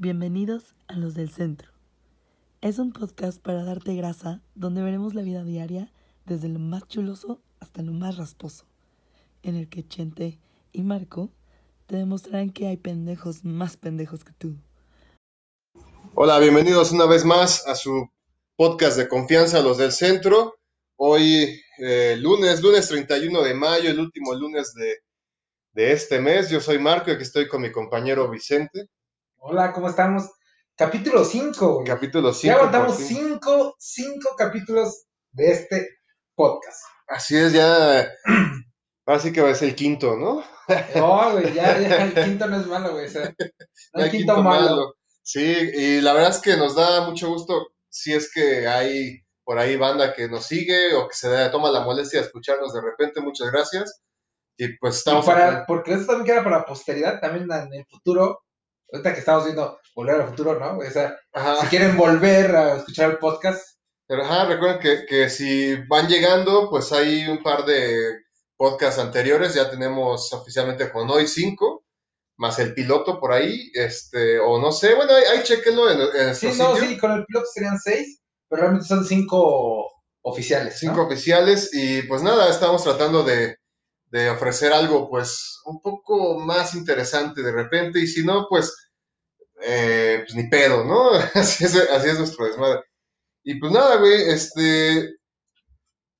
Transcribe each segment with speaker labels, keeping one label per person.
Speaker 1: Bienvenidos a Los del Centro. Es un podcast para darte grasa donde veremos la vida diaria desde lo más chuloso hasta lo más rasposo, en el que Chente y Marco te demostrarán que hay pendejos más pendejos que tú.
Speaker 2: Hola, bienvenidos una vez más a su podcast de confianza, Los del Centro. Hoy, eh, lunes, lunes 31 de mayo, el último lunes de, de este mes. Yo soy Marco y aquí estoy con mi compañero Vicente.
Speaker 3: Hola, ¿cómo estamos? Capítulo 5.
Speaker 2: Capítulo 5.
Speaker 3: Ya aguantamos 5 cinco capítulos de este podcast.
Speaker 2: Así es, ya. Así que va a ser el quinto, ¿no?
Speaker 3: No, güey, ya, ya, el quinto no es malo, güey. O sea, no hay quinto, malo.
Speaker 2: Sí, y la verdad es que nos da mucho gusto si es que hay por ahí banda que nos sigue o que se da, toma la molestia de escucharnos de repente. Muchas gracias. Y pues estamos.
Speaker 3: Y para, porque eso también queda para posteridad, también en el futuro. Ahorita que estamos viendo Volver al Futuro, ¿no? O sea,
Speaker 2: Ajá.
Speaker 3: si quieren volver a escuchar el podcast,
Speaker 2: Pero ajá, recuerden que, que si van llegando, pues hay un par de podcasts anteriores, ya tenemos oficialmente con hoy cinco, más el piloto por ahí, este, o no sé, bueno, ahí, ahí chequenlo en, en
Speaker 3: sí, no,
Speaker 2: sitio.
Speaker 3: sí, con el piloto serían 6, pero realmente son 5 oficiales. ¿no?
Speaker 2: cinco oficiales y pues nada, estamos tratando de, de ofrecer algo pues un poco más interesante de repente y si no pues, eh, pues ni pedo, ¿no? Así es, así es nuestro desmadre. Y pues nada, güey, este,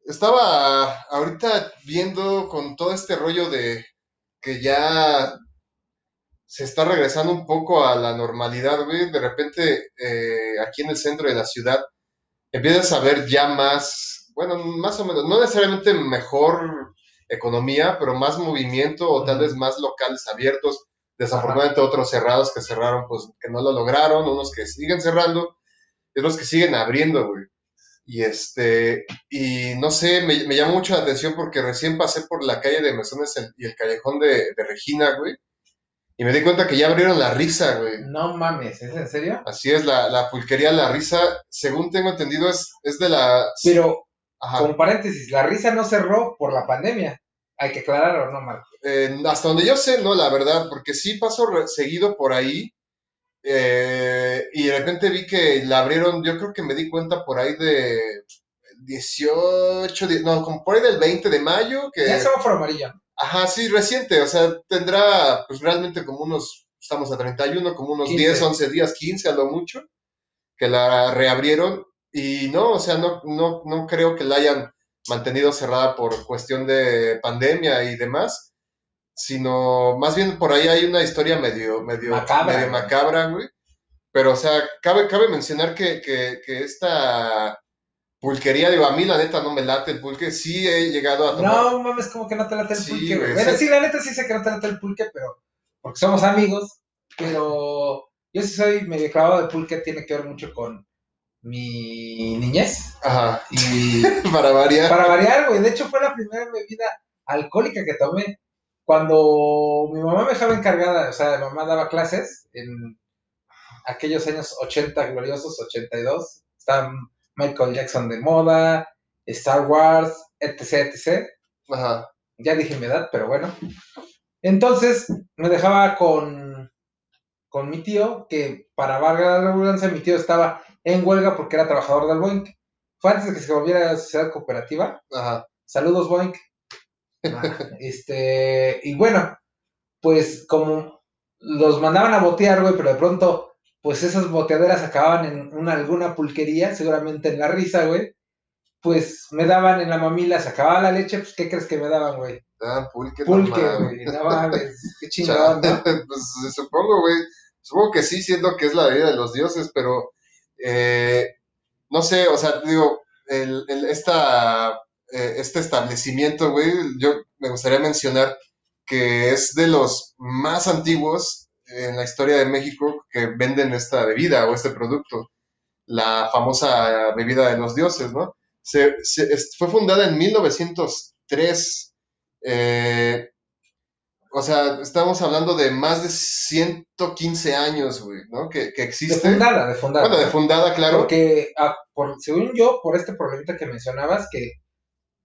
Speaker 2: estaba ahorita viendo con todo este rollo de que ya se está regresando un poco a la normalidad, güey, de repente eh, aquí en el centro de la ciudad empiezas a ver ya más, bueno, más o menos, no necesariamente mejor economía, pero más movimiento o tal vez más locales abiertos. Desafortunadamente otros cerrados que cerraron, pues que no lo lograron, unos que siguen cerrando, y otros que siguen abriendo, güey. Y este, y no sé, me, me llamó mucho la atención porque recién pasé por la calle de Mesones y el callejón de, de Regina, güey. Y me di cuenta que ya abrieron la risa, güey.
Speaker 3: No mames, ¿es en serio?
Speaker 2: Así es, la, la pulquería La Risa, según tengo entendido, es, es de la...
Speaker 3: Pero,
Speaker 2: Ajá.
Speaker 3: como paréntesis, la risa no cerró por la pandemia. Hay que aclararlo, ¿no, Marco?
Speaker 2: Eh, hasta donde yo sé, no, la verdad, porque sí paso seguido por ahí eh, y de repente vi que la abrieron, yo creo que me di cuenta por ahí de 18, die- no, como por ahí del 20 de mayo, que,
Speaker 3: Ya el semáforo amarillo.
Speaker 2: ajá, sí, reciente, o sea, tendrá pues realmente como unos, estamos a 31, como unos
Speaker 3: 15.
Speaker 2: 10, 11 días, 15 a lo mucho, que la reabrieron y no, o sea, no, no, no creo que la hayan mantenido cerrada por cuestión de pandemia y demás, sino más bien por ahí hay una historia medio, medio,
Speaker 3: Macabra,
Speaker 2: medio
Speaker 3: güey.
Speaker 2: macabra, güey. Pero, o sea, cabe, cabe mencionar que, que, que esta pulquería, digo, a mí la neta no me late el pulque, sí he llegado a tomar.
Speaker 3: No mames, como que no te late el
Speaker 2: Sí,
Speaker 3: pulque, güey. Bueno,
Speaker 2: sí.
Speaker 3: sí, la neta sí sé que no te late el pulque, pero porque somos amigos, pero yo sí soy medio clavado de pulque, tiene que ver mucho con mi niñez.
Speaker 2: Ajá,
Speaker 3: Y
Speaker 2: para variar.
Speaker 3: para variar, güey, de hecho fue la primera bebida alcohólica que tomé. Cuando mi mamá me dejaba encargada, o sea, mi mamá daba clases en aquellos años 80 gloriosos, 82, estaba Michael Jackson de moda, Star Wars, etc, etc.
Speaker 2: Ajá,
Speaker 3: Ya dije mi edad, pero bueno. Entonces me dejaba con, con mi tío, que para valga la redundancia, mi tío estaba en huelga porque era trabajador del Boeing. Fue antes de que se volviera sociedad cooperativa.
Speaker 2: ajá.
Speaker 3: Saludos, Boeing. Ah, este, y bueno, pues como los mandaban a botear, güey, pero de pronto, pues esas boteaderas acababan en una, alguna pulquería, seguramente en la risa, güey. Pues me daban en la mamila, se acababa la leche, pues ¿qué crees que me daban, güey?
Speaker 2: Ah, pulque,
Speaker 3: Pulque, güey, no mames, qué chingón, ¿no?
Speaker 2: pues supongo, güey. Supongo que sí, siendo que es la vida de los dioses, pero eh, no sé, o sea, digo, el, el- esta, eh, este establecimiento, güey, yo me gustaría mencionar que es de los más antiguos en la historia de México que venden esta bebida o este producto, la famosa bebida de los dioses, ¿no? Se, fue fundada en 1903. eh, o sea, estamos hablando de más de 115 años, güey, ¿no? Que, que
Speaker 3: De
Speaker 2: existe.
Speaker 3: fundada, de fundada.
Speaker 2: Bueno, de fundada, claro.
Speaker 3: Porque, ah, por, según yo, por este problemita que mencionabas, que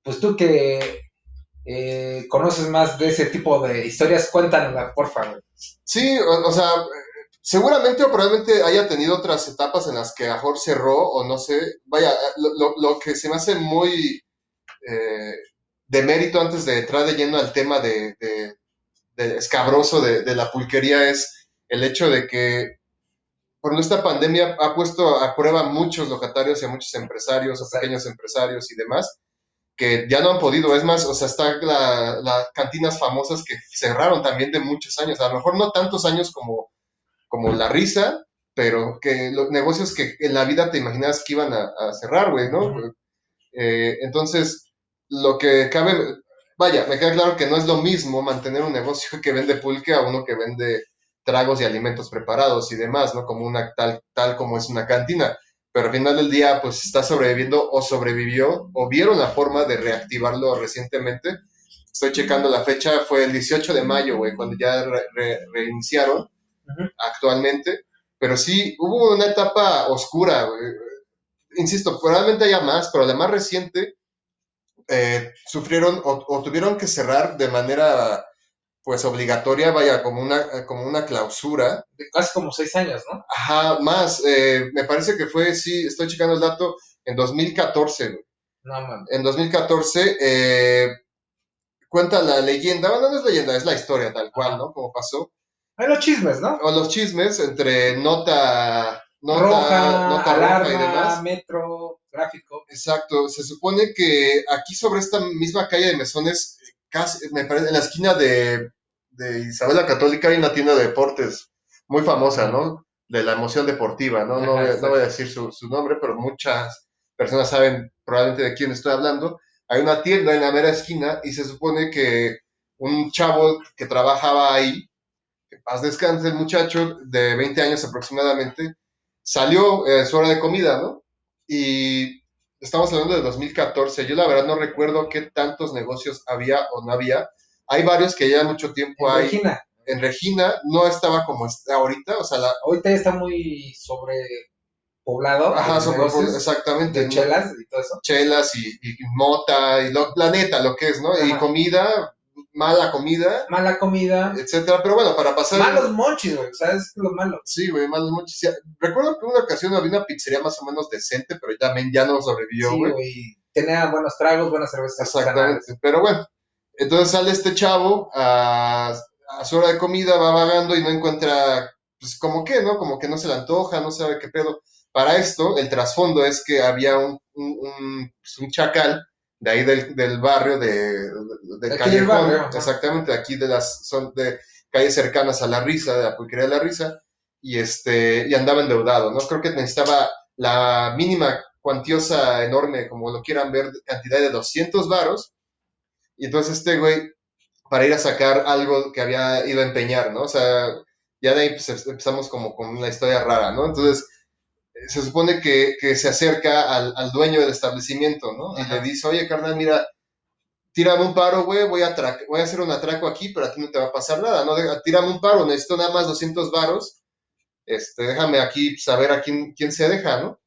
Speaker 3: pues tú que eh, conoces más de ese tipo de historias, cuéntanosla, por favor.
Speaker 2: Sí, o, o sea, seguramente o probablemente haya tenido otras etapas en las que a mejor cerró o no sé. Vaya, lo, lo- lo que se me hace muy eh, de mérito antes de entrar de lleno al tema de, de- de escabroso de, de la pulquería es el hecho de que por esta pandemia ha puesto a prueba a muchos locatarios y a muchos empresarios o
Speaker 3: Exacto.
Speaker 2: pequeños empresarios y demás que ya no han podido. Es más, o sea, están la- las cantinas famosas que cerraron también de muchos años. A lo mejor no tantos años como, como La Risa, pero que los negocios que en la vida te imaginabas que iban a, a cerrar, güey, ¿no? Eh, entonces, lo que cabe, vaya, me queda claro que no es lo mismo mantener un negocio que vende pulque a uno que vende tragos y alimentos preparados y demás, ¿no? Como una tal, tal como es una cantina. Pero al final del día, pues está sobreviviendo o sobrevivió o vieron la forma de reactivarlo recientemente. Estoy checando la fecha, fue el 18 de mayo, güey, cuando ya re- re- reiniciaron
Speaker 3: Ujú.
Speaker 2: actualmente. Pero sí, hubo una etapa oscura, güey. Insisto, probablemente haya más, pero la más reciente eh, sufrieron o, o tuvieron que cerrar de manera pues obligatoria, vaya, como una, como una clausura.
Speaker 3: De casi como seis años, ¿no?
Speaker 2: Ajá, más, eh, me parece que fue, sí, estoy checando el dato, en 2014, güey.
Speaker 3: No, man.
Speaker 2: En 2014, eh, cuenta la leyenda, bueno, no es leyenda, es la historia tal cual, ¿no? Como pasó.
Speaker 3: Hay los chismes, ¿no?
Speaker 2: O los chismes entre nota, nota,
Speaker 3: roja,
Speaker 2: nota
Speaker 3: alarma,
Speaker 2: roja y demás.
Speaker 3: metro, gráfico.
Speaker 2: Exacto, se supone que aquí sobre esta misma calle de Mesones, casi, me parece, en la esquina de, de Isabel la Católica hay una tienda de deportes muy famosa, ¿no? De la emoción deportiva, ¿no? No,
Speaker 3: Ajá,
Speaker 2: voy, a- no
Speaker 3: exacto.
Speaker 2: voy a decir su, su nombre, pero muchas personas saben probablemente de quién estoy hablando. Hay una tienda en la mera esquina y se supone que un chavo que trabajaba ahí, que paz descanse el muchacho, de 20 años aproximadamente, salió eh, su hora de comida, ¿no? Y estamos hablando de 2014. Yo la verdad no recuerdo qué tantos negocios había o no había. Hay varios que ya mucho tiempo
Speaker 3: En
Speaker 2: hay.
Speaker 3: Regina.
Speaker 2: En Regina no estaba como está ahorita, o sea, la,
Speaker 3: Ahorita está muy sobrepoblado.
Speaker 2: ajá,
Speaker 3: de
Speaker 2: sobre-
Speaker 3: negocios,
Speaker 2: exactamente.
Speaker 3: chelas y todo eso.
Speaker 2: Chelas y, y mota y lo, la neta, lo que es, ¿no? Y comida, mala comida,
Speaker 3: Mala comida.
Speaker 2: etcétera. Pero bueno, para pasar.
Speaker 3: Malos monchis, güey. ¿Sabes? Es lo malo.
Speaker 2: Sí, güey, malos muchos. Sí, Recuerdo que una ocasión había una pizzería más o menos decente, pero también ya no sobrevivió,
Speaker 3: Sí,
Speaker 2: güey.
Speaker 3: güey. Tenía buenos tragos, buenas cervezas.
Speaker 2: Exactamente. Pero bueno, entonces sale este chavo a, a su hora de comida, va vagando y no encuentra, pues como que, ¿no? Como que no se le antoja, no sabe qué pedo. Para esto, el trasfondo es que había un, un, un, pues, un chacal de ahí del, del barrio, de, de- callejón,
Speaker 3: barrio,
Speaker 2: exactamente, aquí de las son de calles cercanas a La Risa, de la pulquería de La Risa, y este, y andaba endeudado, ¿no? Creo que necesitaba la mínima cuantiosa, enorme, como lo quieran ver, cantidad de 200 varos, y entonces este güey, para ir a sacar algo que había ido a empeñar, ¿no? O sea, ya de ahí pues, empezamos como con una historia rara, ¿no? Entonces, se supone que, que se acerca al, al dueño del establecimiento, ¿no? Y le dice, oye, carnal, mira, tírame un paro, güey, voy a, voy a hacer un atraco aquí, pero a ti no te va a pasar nada, ¿no? De- Tírame un paro, necesito nada más 200 varos, este, déjame aquí saber a quién, quién se deja, ¿no?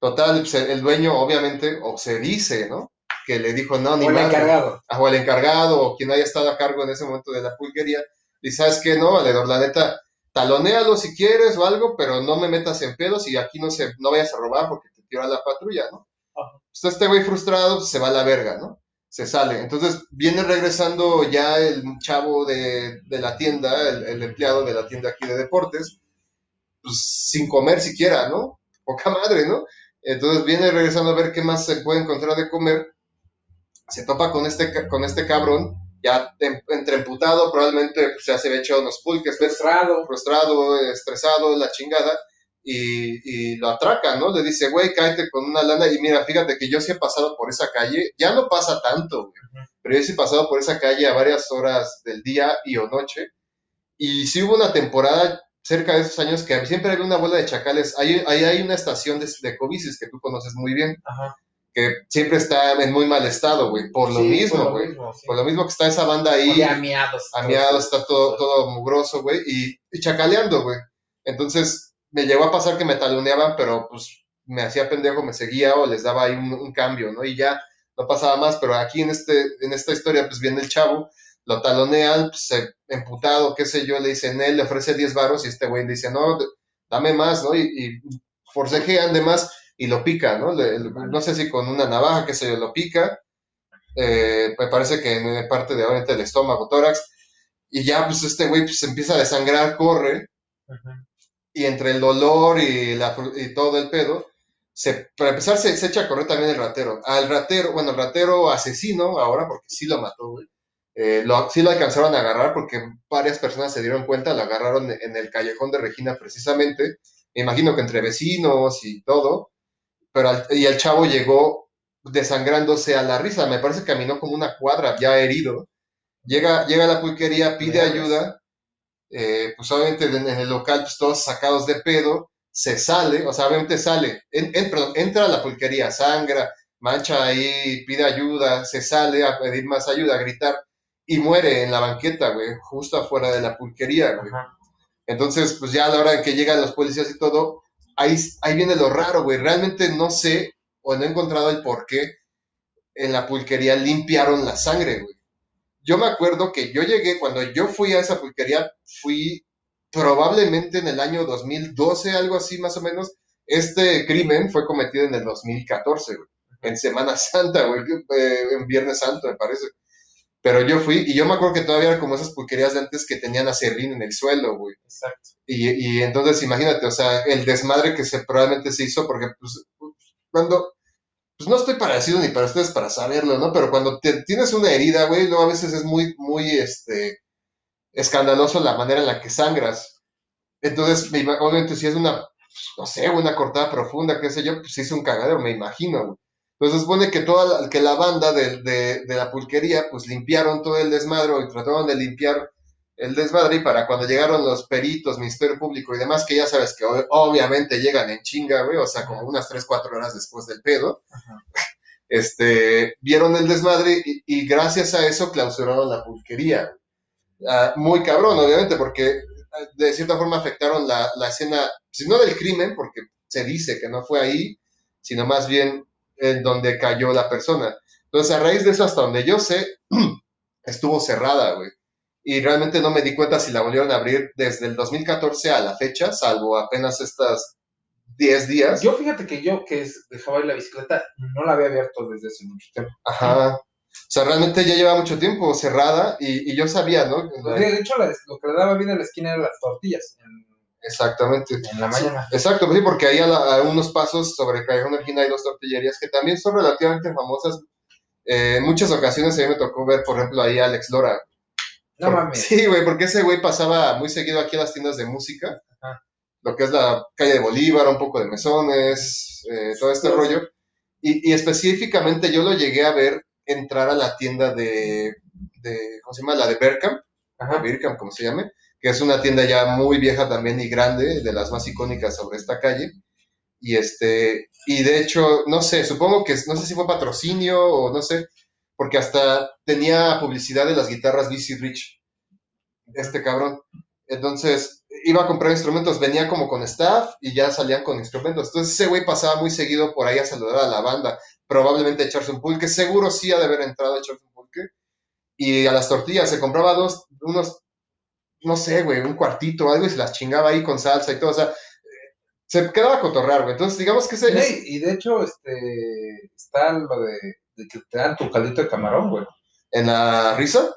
Speaker 2: Total, pues, el dueño, obviamente, o se dice, ¿no? Que le dijo, no, ni
Speaker 3: O el
Speaker 2: madre
Speaker 3: encargado.
Speaker 2: o el encargado o quien haya estado a cargo en ese momento de la pulquería, y sabes que no, valedor, la neta, talonealo si quieres o algo, pero no me metas en pedos y aquí no se, no vayas a robar porque te tira la patrulla, ¿no?
Speaker 3: Ajá.
Speaker 2: Entonces este güey frustrado pues, se va a la verga, ¿no? Se sale. Entonces viene regresando ya el chavo de, de la tienda, el, el empleado de la tienda aquí de deportes, pues sin comer siquiera, ¿no? Poca madre, ¿no? Entonces viene regresando a ver qué más se puede encontrar de comer se topa con este, con este cabrón, ya entre emputado, probablemente pues, ya se había echado unos pulques.
Speaker 3: Frustrado.
Speaker 2: frustrado, estresado, la chingada, y, y lo atraca, ¿no? Le dice, güey, cállate con una lana, y mira, fíjate que yo sí he pasado por esa calle, ya no pasa tanto, güey, pero yo sí he pasado por esa calle a varias horas del día y o noche, y sí hubo una temporada cerca de esos años que siempre había una bola de chacales, ahí, ahí hay una estación de, de Covicis que tú conoces muy bien,
Speaker 3: Ajá.
Speaker 2: Que siempre está en muy mal estado, güey, por lo
Speaker 3: Sí,
Speaker 2: mismo, güey.
Speaker 3: sí.
Speaker 2: Por lo mismo que está esa banda ahí,
Speaker 3: Oye, amiados.
Speaker 2: amiado, está todo, todo mugroso, güey, y, y chacaleando, güey. Entonces, me llegó a pasar que me taloneaban, pero pues me hacía pendejo, me seguía o les daba ahí un, un cambio, ¿no? Y ya no pasaba más, pero aquí en, este, en esta historia, pues viene el chavo, lo talonean, pues, se emputado, qué sé yo, le dicen él, le ofrece 10 varos y este güey le dice, no, dame más, ¿no? Y, y forcejean de más y lo pica, ¿no? Le- no sé si con una navaja, qué sé yo, lo pica. Eh, me parece que en parte de obviamente el estómago, tórax. Y ya, pues este güey pues, empieza a desangrar, corre y entre el dolor y, la, y todo el pedo, se, para empezar se, se echa a correr también el ratero. Al ratero, bueno, el ratero asesino ahora, porque sí lo mató, güey. eh, lo, sí lo alcanzaron a agarrar porque varias personas se dieron cuenta, lo agarraron en el callejón de Regina precisamente. Me imagino que entre vecinos y todo. Pero al- y el chavo llegó desangrándose a la risa. Me parece que caminó como una cuadra ya herido. Llega, llega a la pulquería, pide ayuda eh, pues obviamente en, el local, pues todos sacados de pedo, se sale, o sea, obviamente sale, en- en- perdón, entra a la pulquería, sangra, mancha ahí, pide ayuda, se sale a pedir más ayuda, a gritar, y muere en la banqueta, güey, justo afuera de la pulquería, güey. Entonces, pues ya a la hora en que llegan los policías y todo, ahí, ahí viene lo raro, güey. Realmente no sé o no he encontrado el por qué en la pulquería limpiaron la sangre, güey. Yo me acuerdo que yo llegué, cuando yo fui a esa pulquería, fui probablemente en el año 2012, algo así más o menos. Este crimen fue cometido en el 2014, güey. En Semana Santa, güey. eh, en Viernes Santo, me parece. Pero yo fui, y yo me acuerdo que todavía era como esas pulquerías de antes que tenían acerrín en el suelo, güey.
Speaker 3: Exacto.
Speaker 2: Y, y entonces imagínate, o sea, el desmadre que se probablemente se hizo, porque pues, cuando, pues no estoy para decirlo ni para ustedes para saberlo, ¿no? Pero cuando te- tienes una herida, güey, no, a veces es muy, muy, este, escandaloso la manera en la que sangras. Entonces, obviamente si es una, no sé, una cortada profunda, qué sé yo, pues hizo un cagadero, me imagino, güey. Entonces supone que toda la, que la banda de, de, de la pulquería, pues limpiaron todo el desmadre y trataron de limpiar el desmadre y para cuando llegaron los peritos, Ministerio Público y demás, que ya sabes que ob- obviamente llegan en chinga, güey, o sea, como unas 3, 4 horas después del pedo,
Speaker 3: Ajá.
Speaker 2: este, vieron el desmadre y, y gracias a eso clausuraron la pulquería. Ah, muy cabrón, obviamente, porque ah, de cierta forma afectaron la, la escena, si no del crimen, porque se dice que no fue ahí, sino más bien en donde cayó la persona. Entonces, a raíz de eso, hasta donde yo sé, estuvo cerrada, güey. Y realmente no me di cuenta si la volvieron a abrir desde el 2014 a la fecha, salvo apenas estas 10 días.
Speaker 3: Yo fíjate que yo que es- dejaba ir la bicicleta no la había abierto desde hace mucho tiempo.
Speaker 2: Ajá. O sea, realmente ya lleva mucho tiempo cerrada y, y yo sabía, ¿no?
Speaker 3: De hecho, la- lo que le daba vida a la esquina eran las tortillas en,
Speaker 2: Exactamente.
Speaker 3: en la mañana.
Speaker 2: Exacto, pues sí, porque ahí a, la- a unos pasos sobre el Callejón Argina hay dos tortillerías que también son relativamente famosas. Eh, en muchas ocasiones a mí me tocó ver, por ejemplo, ahí a Alex Lora.
Speaker 3: No
Speaker 2: Por-
Speaker 3: mames.
Speaker 2: Sí, güey, porque ese güey pasaba muy seguido aquí a las tiendas de música,
Speaker 3: Ajá.
Speaker 2: lo que es la calle de Bolívar, un poco de mesones, eh, todo este
Speaker 3: Sí.
Speaker 2: rollo. Y, y específicamente yo lo llegué a ver entrar a la tienda de, de ¿cómo se llama? La de Berkham,
Speaker 3: Ajá.
Speaker 2: Birkham, como se llame, que es una tienda ya muy vieja también y grande, de las más icónicas sobre esta calle. Y este, y de hecho, no sé, supongo que, no sé si fue patrocinio o no sé, porque hasta tenía publicidad de las guitarras BC Rich, este cabrón. Entonces, iba a comprar instrumentos, venía como con staff y ya salían con instrumentos. Entonces, ese güey pasaba muy seguido por ahí a saludar a la banda, probablemente a echarse un pulque, seguro sí ha de haber entrado a echarse un pulque. Y a las tortillas, se compraba dos, unos, no sé, güey, un cuartito o algo y se las chingaba ahí con salsa y todo. O sea, se quedaba a cotorrar, güey. Entonces, digamos que ese,
Speaker 3: Sí, y de hecho, este, está lo de, de que te dan tu caldito de camarón, güey.
Speaker 2: en la risa,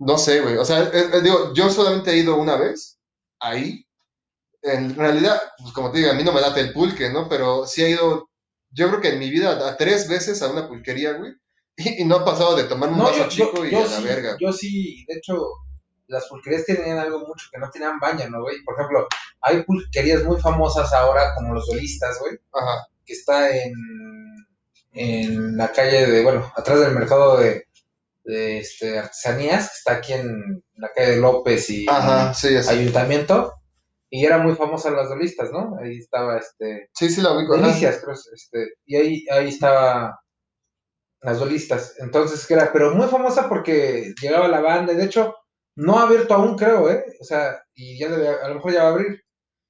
Speaker 2: no sé, güey. O sea, eh, eh, digo, yo solamente he ido una vez ahí. En realidad, pues como te digo, a mí no me late el pulque, ¿no? Pero sí he ido, yo creo que en mi vida, a tres veces a una pulquería, güey. Y, y no ha pasado de tomarme un
Speaker 3: No,
Speaker 2: vaso
Speaker 3: yo, yo,
Speaker 2: chico y
Speaker 3: yo
Speaker 2: a la
Speaker 3: sí,
Speaker 2: verga.
Speaker 3: yo sí, de hecho, las pulquerías tenían algo mucho que no tenían baño, ¿no, güey? Por ejemplo, hay pulquerías muy famosas ahora, como los duelistas, güey,
Speaker 2: Ajá.
Speaker 3: que está en, en la calle de, bueno, atrás del mercado de, de este, artesanías, que está aquí en la calle de López y
Speaker 2: Ajá, sí, así.
Speaker 3: Ayuntamiento, y era muy famosa las duelistas, ¿no? Ahí estaba, este,
Speaker 2: Sí, sí, la ubico.
Speaker 3: Delicias, creo, este, y ahí, ahí estaba las duelistas. Entonces, que era, pero muy famosa porque llegaba la banda, y de hecho, no ha abierto aún, creo, ¿eh? O sea, y ya debe, a lo mejor ya va a abrir.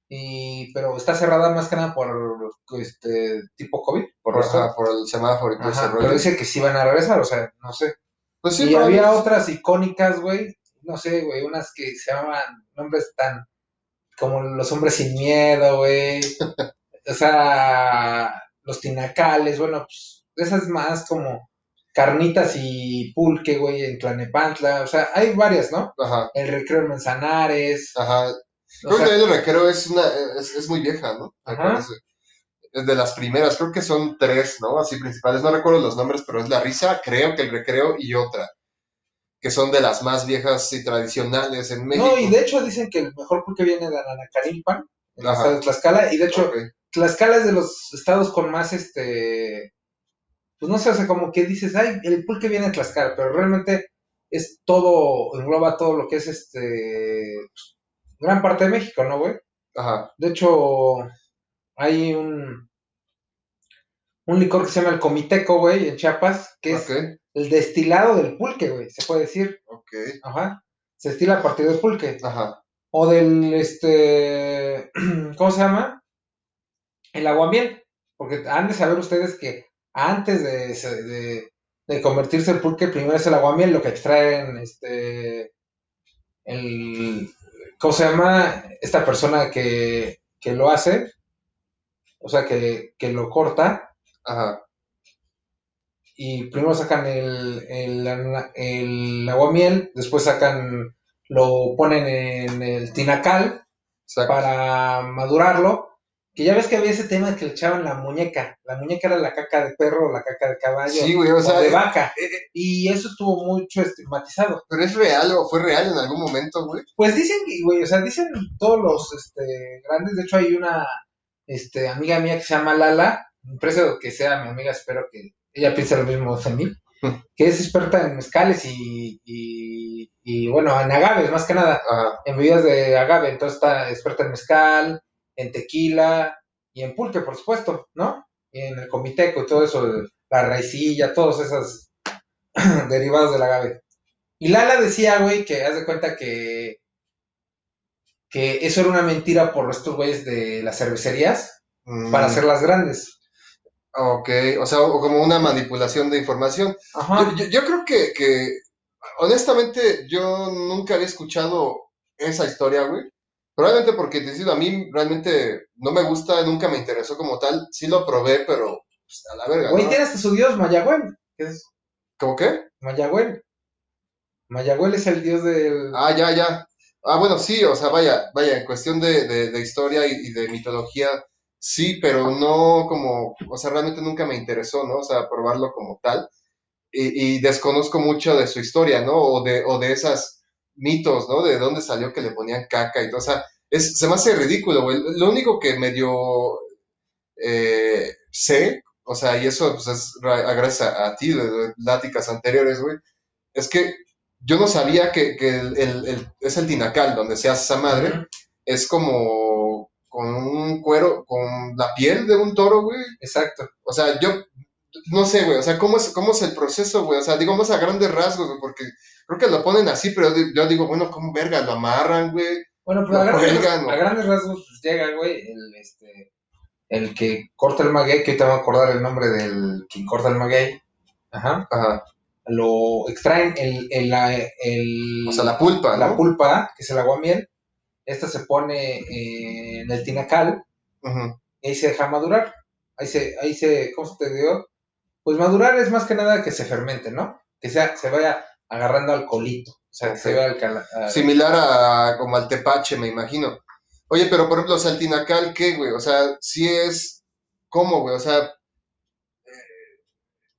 Speaker 3: Y, pero está cerrada más que nada por este tipo COVID, por
Speaker 2: Por,
Speaker 3: esto.
Speaker 2: ajá, por el semáforo y todo ese rollo.
Speaker 3: pero dice que sí van a regresar, o sea, no sé.
Speaker 2: Pues sí,
Speaker 3: y había otras icónicas, güey. No sé, güey, unas que se llamaban nombres tan como los hombres sin miedo, güey. o sea, los tinacales, bueno, pues esas más como carnitas y pulque, güey, en Tlanepantla. O sea, hay varias, ¿no?
Speaker 2: Ajá,
Speaker 3: El recreo en Manzanares.
Speaker 2: ajá.
Speaker 3: o
Speaker 2: Creo que también el recreo es una, es, es muy vieja, ¿no?
Speaker 3: Ajá.
Speaker 2: Es de las primeras, creo que son tres, ¿no? Así principales, no recuerdo los nombres, pero es la risa, creo que el recreo y otra, que son de las más viejas y tradicionales en México.
Speaker 3: no, y de hecho dicen que el mejor pulque viene de Ananacarilpan, en el estado de Tlaxcala, y de hecho
Speaker 2: Ok.
Speaker 3: Tlaxcala es de los estados con más, este, pues no sé, o sea, como que dices, ay, el pulque viene de Tlaxcala, pero realmente es todo, engloba todo lo que es, este, gran parte de México, ¿no, güey?
Speaker 2: Ajá,
Speaker 3: De hecho, hay un, un licor que se llama el comiteco, güey, en Chiapas, que es el destilado del pulque, güey, se puede decir,
Speaker 2: ok,
Speaker 3: ajá, se destila a partir del pulque.
Speaker 2: ajá,
Speaker 3: O del, este, ¿cómo se llama? El aguamiel. Porque han de saber ustedes que antes de, de, de convertirse en pulque, primero es el aguamiel, lo que extraen, este, el, ¿cómo se llama? Esta persona que, que lo hace, o sea, que, que lo corta,
Speaker 2: ajá,
Speaker 3: y primero sacan el, el, el aguamiel, después sacan, lo ponen en el tinacal,
Speaker 2: exacto.
Speaker 3: para madurarlo. Que ya ves que había ese tema de que le echaban la muñeca. La muñeca era la caca de perro la caca de caballo.
Speaker 2: Sí, güey, o
Speaker 3: o
Speaker 2: sea,
Speaker 3: de
Speaker 2: eh,
Speaker 3: vaca.
Speaker 2: eh, eh,
Speaker 3: Y eso estuvo mucho estigmatizado.
Speaker 2: pero es real o fue real en algún momento, güey.
Speaker 3: Pues dicen que, güey, o sea, dicen todos los este, grandes. De hecho, hay una este, amiga mía que se llama Lala. Impreso que sea mi amiga, espero que ella piense lo mismo de mí. Que es experta en mezcales y, y, y, bueno, en agaves, más que nada.
Speaker 2: Ajá,
Speaker 3: en bebidas de agave, entonces está experta en mezcal, en tequila y en pulque, por supuesto, ¿no? Y en el comiteco y todo eso, la raicilla, todos esos derivados del agave. Y Lala decía, güey, que haz de cuenta que que eso era una mentira por estos güeyes de las cervecerías
Speaker 2: Mm,
Speaker 3: para hacerlas grandes.
Speaker 2: Ok, o sea, o como una manipulación de información.
Speaker 3: Ajá.
Speaker 2: Yo, yo- yo creo que, que, honestamente, yo nunca había escuchado esa historia, güey. Probablemente porque, te digo, a mí realmente no me gusta, nunca me interesó como tal. Sí lo probé, pero pues, a la verga,
Speaker 3: Güey,
Speaker 2: ¿no?
Speaker 3: tiene hasta su dios Mayagüel, que es
Speaker 2: ¿Cómo qué?
Speaker 3: Mayagüel. Mayagüel es el dios del...
Speaker 2: Ah, ya, ya. Ah, bueno, sí, o sea, vaya, vaya, en cuestión de, de, de historia y, y de mitología, sí, pero no como, o sea, realmente nunca me interesó, ¿no? O sea, probarlo como tal. Y, y desconozco mucho de su historia, ¿no? O de, o de esas mitos, ¿no? De dónde salió que le ponían caca y todo. O sea, es, se me hace ridículo, güey. Lo único que medio eh, sé, o sea, y eso pues, es ra- gracias a, ti, de, de pláticas anteriores, güey, es que yo no sabía que, que el, el- el- es el tinacal donde se hace esa madre. Es como con un cuero, con la piel de un toro, güey.
Speaker 3: Exacto.
Speaker 2: O sea, yo no sé, güey. O sea, ¿cómo es, cómo es el proceso, güey? O sea, digo más a grandes rasgos, güey, porque creo que lo ponen así, pero yo, yo digo, bueno, ¿cómo verga? Lo amarran, güey.
Speaker 3: Bueno, pues a a grandes rasgos pues, llega, güey, el, este, el que corta el maguey, que ahorita me voy a acordar el nombre del quien corta el maguey. Ajá.
Speaker 2: Ajá.
Speaker 3: Lo extraen el, el, la- el-
Speaker 2: O sea, la pulpa,
Speaker 3: la
Speaker 2: ¿no?
Speaker 3: pulpa, que es el aguamiel. Esta se pone eh, en el tinacal
Speaker 2: Ujú.
Speaker 3: y ahí se deja madurar. Ahí se, ahí se, ¿cómo se te dio? Pues madurar es más que nada que se fermente, ¿no? Que sea, se vaya agarrando alcoholito. O sea, se a-
Speaker 2: Similar a como al tepache, me imagino. Oye, pero por ejemplo, o sea, el tinacal, ¿qué, güey? O sea, si es. ¿Cómo, güey? O sea, eh,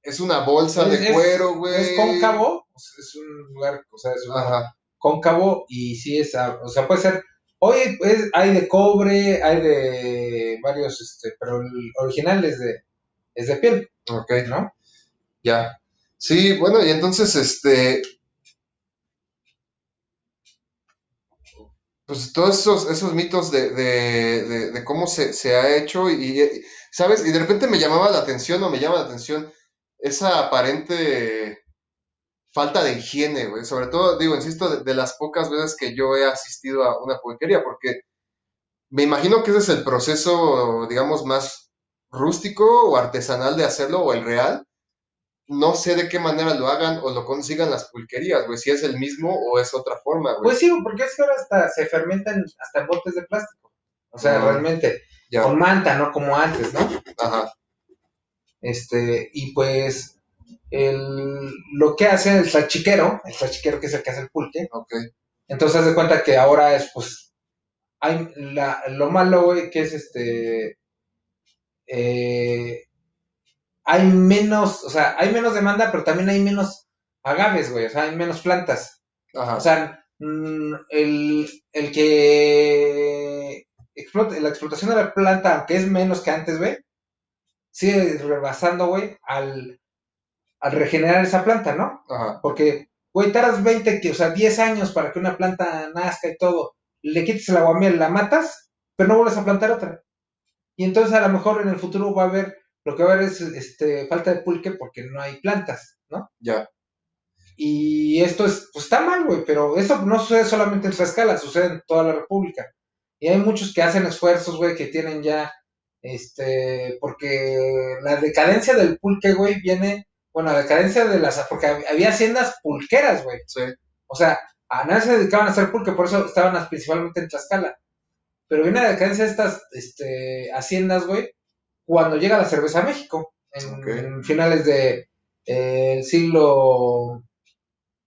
Speaker 2: es una bolsa
Speaker 3: Es-
Speaker 2: de cuero, güey.
Speaker 3: Es cóncavo, es un lugar, o sea, es un
Speaker 2: Ajá.
Speaker 3: cóncavo y sí es, ah, o sea, puede ser, hoy es, hay de cobre, hay de varios, este, pero el original es de, es de piel,
Speaker 2: Ok.
Speaker 3: ¿no?
Speaker 2: Ya. Sí, bueno, y entonces, este. Pues todos esos, esos mitos de, de, de, de cómo se, se ha hecho y, ¿sabes? Y de repente me llamaba la atención o me llama la atención esa aparente falta de higiene, güey. Sobre todo, digo, insisto, de las pocas veces que yo he asistido a una pulquería, porque me imagino que ese es el proceso, digamos, más rústico o artesanal de hacerlo o el real. No sé de qué manera lo hagan o lo consigan las pulquerías, güey, si es el mismo o es otra forma, güey.
Speaker 3: Pues sí, porque es que ahora hasta se fermentan hasta en botes de plástico. O sea, realmente,
Speaker 2: Ya,
Speaker 3: con manta, no como antes, ¿no?
Speaker 2: ajá,
Speaker 3: Este, y pues, el, lo que hace el salchiquero, el salchiquero que es el que hace el pulque,
Speaker 2: ok,
Speaker 3: entonces haz de cuenta que ahora es, pues, hay la, lo malo, güey, que es este, eh, hay menos, o sea, hay menos demanda, pero también hay menos agaves, güey, o sea, hay menos plantas.
Speaker 2: ajá,
Speaker 3: O sea, mm, el, el que explota, la explotación de la planta, aunque es menos que antes, güey, sigue rebasando, güey, al, al regenerar esa planta, ¿no?
Speaker 2: ajá,
Speaker 3: Porque, güey, tardas 20, que- o sea, 10 años para que una planta nazca y todo, le quites el aguamiel, la matas, pero no vuelves a plantar otra. Y entonces a lo mejor en el futuro va a haber, lo que va a haber es este, falta de pulque porque no hay plantas, ¿no?
Speaker 2: ya,
Speaker 3: Y esto es, pues está mal, güey, pero eso no sucede solamente en Tlaxcala, sucede en toda la República. Y hay muchos que hacen esfuerzos, güey, que tienen ya, este, porque la decadencia del pulque, güey, viene, bueno, la decadencia de las, porque hab- había haciendas pulqueras, güey.
Speaker 2: sí,
Speaker 3: O sea, a nada se dedicaban a hacer pulque, por eso estaban principalmente en Tlaxcala. Pero viene la decadencia de estas este, haciendas, güey, cuando llega la cerveza a México, en, finales de eh, siglo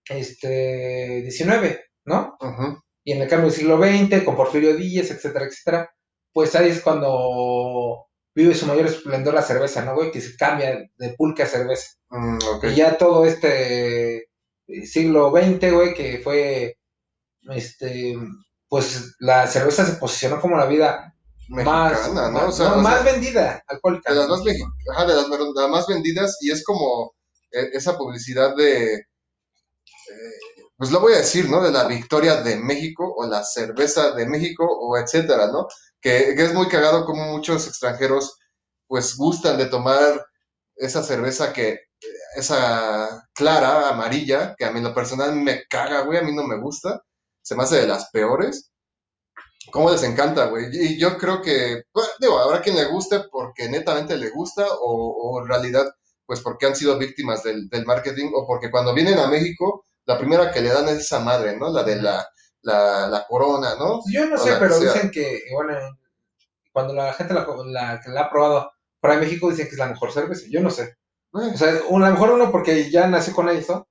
Speaker 3: este, XIX, ¿no? Y en el cambio del siglo XX, con Porfirio Díaz, etcétera, etcétera, pues ahí es cuando vive su mayor esplendor la cerveza, ¿no, güey? Que se cambia de pulque a cerveza.
Speaker 2: mm,
Speaker 3: Y ya todo este eh, siglo XX, güey, que fue, este, pues la cerveza se posicionó como la vida más,
Speaker 2: mexicana, ¿no?
Speaker 3: más,
Speaker 2: O sea,
Speaker 3: no, más
Speaker 2: sea,
Speaker 3: vendida alcohólica.
Speaker 2: de las más, mexi- ajá, de las, las más vendidas y es como eh, esa publicidad de, eh, pues lo voy a decir, ¿no? De la victoria de México o la cerveza de México o etcétera, ¿no? Que, que es muy cagado como muchos extranjeros pues gustan de tomar esa cerveza que, eh, esa clara, amarilla, que a mí en lo personal me caga, güey, a mí no me gusta, se me hace de las peores. ¿Cómo les encanta, güey? Y yo creo que, bueno, digo, habrá quien le guste porque netamente le gusta o, o en realidad, pues porque han sido víctimas del, del marketing o porque cuando vienen a México, la primera que le dan es esa madre, ¿no? La de la, la, la corona, ¿no?
Speaker 3: Yo no sé, pero dicen que, bueno, cuando la gente la, la, que la ha probado de México dicen que es la mejor cerveza. Yo no sé.
Speaker 2: Eh,
Speaker 3: O sea, a lo mejor uno porque ya nació con eso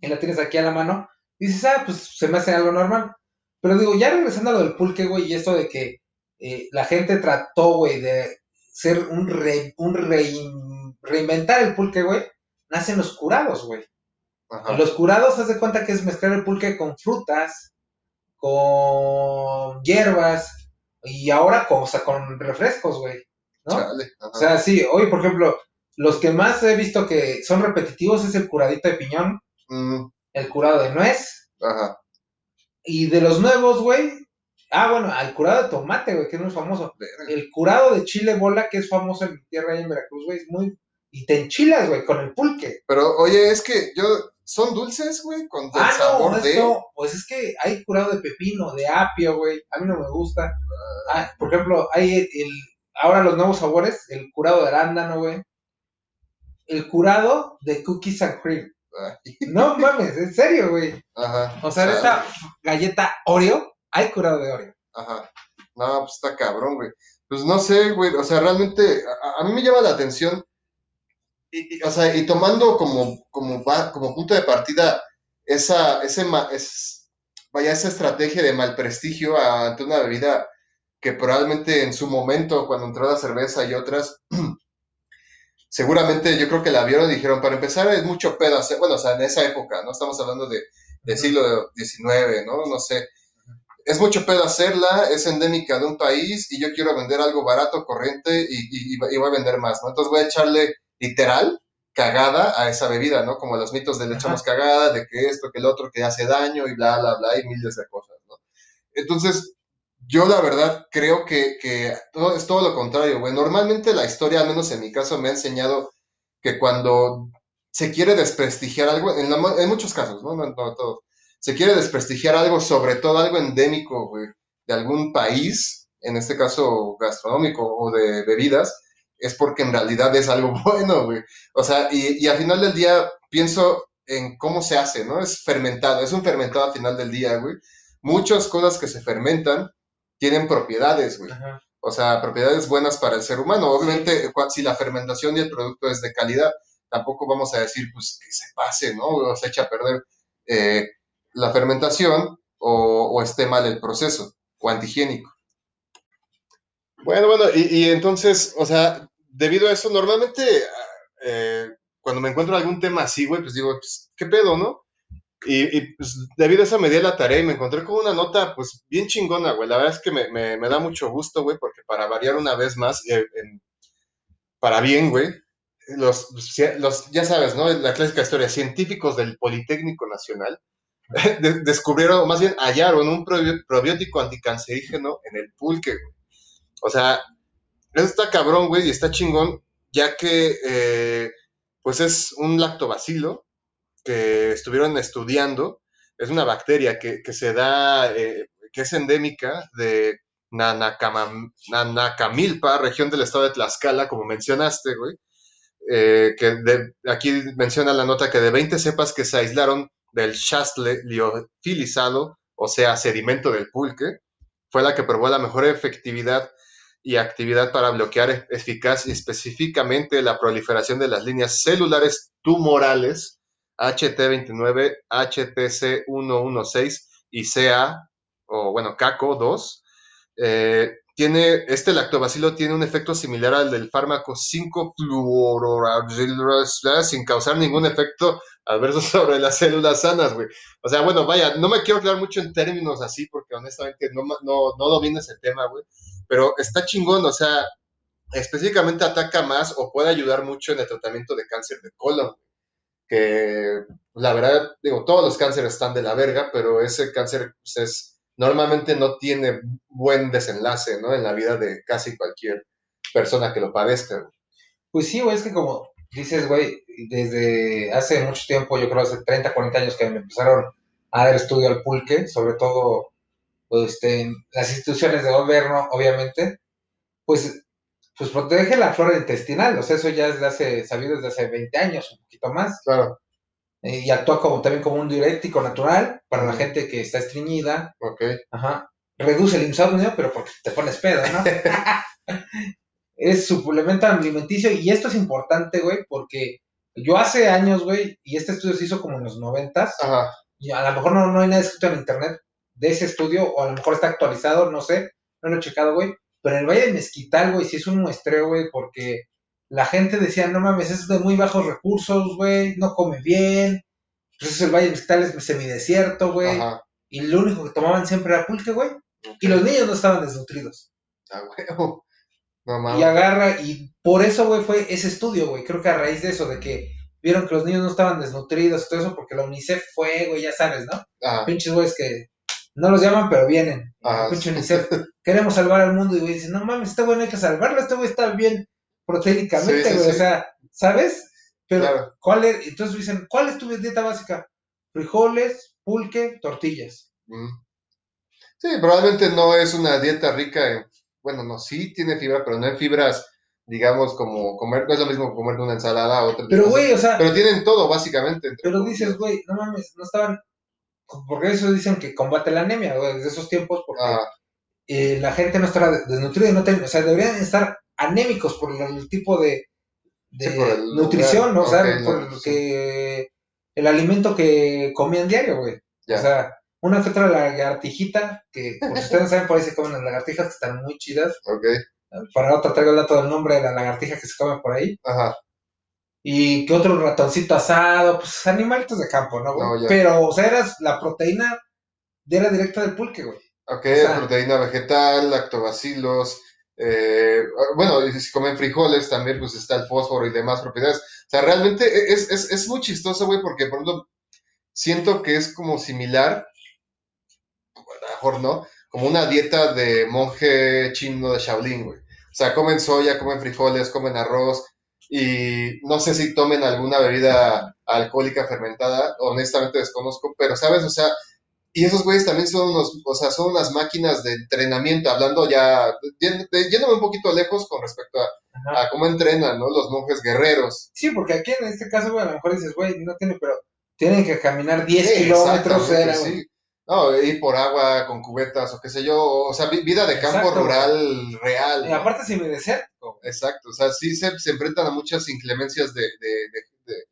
Speaker 3: y la tienes aquí a la mano, dices, ah, pues se me hace algo normal. Pero digo, ya regresando a lo del pulque, güey, y esto de que eh, la gente trató, güey, de ser un, re- un rein- reinventar el pulque, güey, nacen los curados, güey.
Speaker 2: ajá.
Speaker 3: Los curados, haz de cuenta que es mezclar el pulque con frutas, con hierbas, y ahora con, o sea, con refrescos, güey. ¿no?
Speaker 2: Chale.
Speaker 3: O sea, sí, hoy, por ejemplo, los que más he visto que son repetitivos es el curadito de piñón,
Speaker 2: Mm,
Speaker 3: el curado de nuez,
Speaker 2: ajá.
Speaker 3: Y de los nuevos, güey, ah, bueno, el curado de tomate, güey, que no es famoso. El curado de chile bola, que es famoso en mi tierra ahí en Veracruz, güey, es muy... Y te enchilas, güey, con el pulque.
Speaker 2: Pero, oye, es que yo, ¿son dulces, güey? Con el
Speaker 3: Ah,
Speaker 2: sabor
Speaker 3: no,
Speaker 2: de...
Speaker 3: esto, pues es que hay curado de pepino, de apio, güey, a mí no me gusta. Ah, por ejemplo, hay el, ahora los nuevos sabores, el curado de arándano, güey. El curado de cookies and cream. No mames, en serio, güey.
Speaker 2: Ajá.
Speaker 3: O sea, esta galleta Oreo, hay curado de Oreo.
Speaker 2: Ajá. No, pues está cabrón, güey. Pues no sé, güey. O sea, realmente a, a mí me llama la atención. Y, y, o sea, y tomando como, como, como punto de partida esa, ese, es, vaya, esa estrategia de mal prestigio ante una bebida que probablemente en su momento, cuando entró la cerveza y otras, seguramente yo creo que la vieron y dijeron, para empezar es mucho pedo hacer, bueno, o sea, en esa época, ¿no? Estamos hablando de, de siglo XIX, ¿no? No sé. Es mucho pedo hacerla, es endémica de un país y yo quiero vender algo barato, corriente y, y, y voy a vender más, ¿no? Entonces voy a echarle literal cagada a esa bebida, ¿no? Como los mitos de le echamos cagada, de que esto, que el otro, que hace daño y bla, bla, bla, y miles de cosas, ¿no? Entonces, yo la verdad creo que, es todo lo contrario, güey. Normalmente la historia, al menos en mi caso, me ha enseñado que cuando se quiere desprestigiar algo, en, la- en muchos casos, ¿no? No, no todos, se quiere desprestigiar algo, sobre todo algo endémico, güey, de algún país, en este caso gastronómico o de bebidas, es porque en realidad es algo bueno, güey. O sea, y, y al final del día pienso en cómo se hace, ¿no? Es fermentado, es un fermentado al final del día, güey. Muchas cosas que se fermentan tienen propiedades, güey.
Speaker 3: Ajá.
Speaker 2: O sea, propiedades buenas para el ser humano. Obviamente, si la fermentación y el producto es de calidad, tampoco vamos a decir, pues, que se pase, ¿no? O se echa a perder eh, la fermentación o, o esté mal el proceso o antihigiénico. Bueno, bueno, y, y entonces, o sea, debido a eso, normalmente eh, cuando me encuentro algún tema así, güey, pues digo, pues, ¿qué pedo, no? Y, y, pues debido a eso me di a la tarea y me encontré con una nota, pues bien chingona, güey. La verdad es que me, me- da mucho gusto, güey, porque para variar una vez más, eh, en- para bien, güey, los, los, ya sabes, ¿no? La clásica historia, científicos del Politécnico Nacional de- descubrieron, o más bien hallaron un probi- probiótico anticancerígeno en el pulque, güey. O sea, eso está cabrón, güey, y está chingón, ya que, eh, pues es un lactobacilo que estuvieron estudiando. Es una bacteria que, que se da, eh, que es endémica de Nanacama- Nanacamilpa, región del estado de Tlaxcala, como mencionaste, güey. Eh, que de- aquí menciona la nota que de 20 cepas que se aislaron del chastle liofilizado, o sea, sedimento del pulque, fue la que probó la mejor efectividad y actividad para bloquear e- eficaz y específicamente la proliferación de las líneas celulares tumorales HT29, HTC116 y CA, o bueno, CACO2. Eh, tiene, este lactobacilo tiene un efecto similar al del fármaco 5 sin causar ningún efecto adverso sobre las células sanas, güey. O sea, bueno, vaya, no me quiero quedar mucho en términos así porque honestamente no, no, no domino ese tema, güey. Pero está chingón, o sea, específicamente ataca más o puede ayudar mucho en el tratamiento de cáncer de colon. Que la verdad, digo, todos los cánceres están de la verga, pero ese cáncer pues, es, normalmente no tiene buen desenlace, ¿no? En la vida de casi cualquier persona que lo padezca.
Speaker 3: Pues sí, güey, es que como dices, güey, desde hace mucho tiempo, yo creo hace 30, 40 años que me empezaron a dar estudio al pulque, sobre todo pues, este, las instituciones de gobierno, obviamente, pues, pues protege la flora intestinal, o sea, eso ya es de hace, sabido desde hace 20 años, un poquito más,
Speaker 2: Claro,
Speaker 3: eh, y actúa como, también como un diurético natural para la gente que está estreñida,
Speaker 2: ok.
Speaker 3: Ajá. Reduce el insomnio, pero porque te pones pedo, ¿no? es suplemento alimenticio y esto es importante, güey, porque yo hace años, güey, y este estudio se hizo como en los noventas,
Speaker 2: Ajá,
Speaker 3: y a lo mejor no, no hay nada escrito en internet de ese estudio, o a lo mejor está actualizado, no sé, no lo he checado, güey, pero el Valle de Mezquital, güey, sí es un muestreo, güey, porque la gente decía, no mames, es de muy bajos recursos, güey, no come bien, entonces el Valle de Mezquital es semidesierto, güey, y lo único que tomaban siempre era pulque, güey, y los niños no estaban desnutridos.
Speaker 2: Ah, huevo. No
Speaker 3: Y
Speaker 2: mames.
Speaker 3: agarra, y por eso, güey, fue ese estudio, güey. Creo que a raíz de eso, de que vieron que los niños no estaban desnutridos y todo eso, porque la UNICEF fue, güey, ya sabes, ¿no?
Speaker 2: Ajá,
Speaker 3: Pinches güeyes que no los llaman, pero vienen.
Speaker 2: Sí.
Speaker 3: UNICEF, queremos salvar al mundo, y güey, dicen, no mames, este güey no hay que salvarlo, este güey está bien proteínicamente,
Speaker 2: Sí,
Speaker 3: güey, o sea, ¿sabes? Pero,
Speaker 2: Claro.
Speaker 3: ¿cuál es? Entonces dicen, ¿cuál es tu dieta básica? Frijoles, pulque, tortillas.
Speaker 2: Mm. Sí, probablemente no es una dieta rica en, bueno, no, sí tiene fibra, pero no en fibras, digamos, como comer, no es lo mismo comer una ensalada o otra.
Speaker 3: Pero, güey, o sea,
Speaker 2: Pero tienen todo, básicamente.
Speaker 3: Pero dices, güey, no mames, no estaban. Porque eso dicen que combate la anemia, güey, desde esos tiempos, porque
Speaker 2: Ajá,
Speaker 3: eh, la gente no estaba desnutrida, no ten- o sea, deberían estar anémicos por el tipo de, de
Speaker 2: Sí, por el
Speaker 3: nutrición,
Speaker 2: lugar,
Speaker 3: ¿no? O sea, por
Speaker 2: no, sí.
Speaker 3: que el alimento que comían diario, güey. O sea, una que otra lagartijita, que por si ustedes no saben, por ahí se comen las lagartijas que están muy chidas.
Speaker 2: ok,
Speaker 3: Para otra traigo el dato del nombre de la lagartija que se come por ahí.
Speaker 2: ajá,
Speaker 3: Y que otro ratoncito asado, pues animalitos de campo, ¿no, güey?
Speaker 2: No, ya.
Speaker 3: Pero, o sea, eras la proteína era directa del pulque, güey.
Speaker 2: ok,
Speaker 3: sea-
Speaker 2: proteína vegetal, lactobacilos, eh, bueno, si comen frijoles también, pues está el fósforo y demás propiedades. O sea, realmente es, es, es muy chistoso, güey, porque, por ejemplo, siento que es como similar, a lo mejor no, como una dieta de monje chino de Shaolin, güey. O sea, comen soya, comen frijoles, comen arroz, y no sé si tomen alguna bebida alcohólica fermentada, honestamente desconozco, pero, ¿sabes? O sea, y esos güeyes también son unos, o sea, son unas máquinas de entrenamiento, hablando ya, yéndome un poquito lejos con respecto a, a cómo entrenan, ¿no? Los monjes guerreros.
Speaker 3: Sí, porque aquí en este caso, güey, a lo mejor dices, güey, no tiene, pero tienen que caminar 10
Speaker 2: Sí,
Speaker 3: kilómetros, era,
Speaker 2: sí. No, ir por agua con cubetas o qué sé yo, o sea, vi- vida de campo
Speaker 3: Exacto.
Speaker 2: rural real.
Speaker 3: Y
Speaker 2: ¿no?
Speaker 3: aparte si
Speaker 2: Exacto, o sea, sí se, enfrentan a muchas inclemencias de, de, de-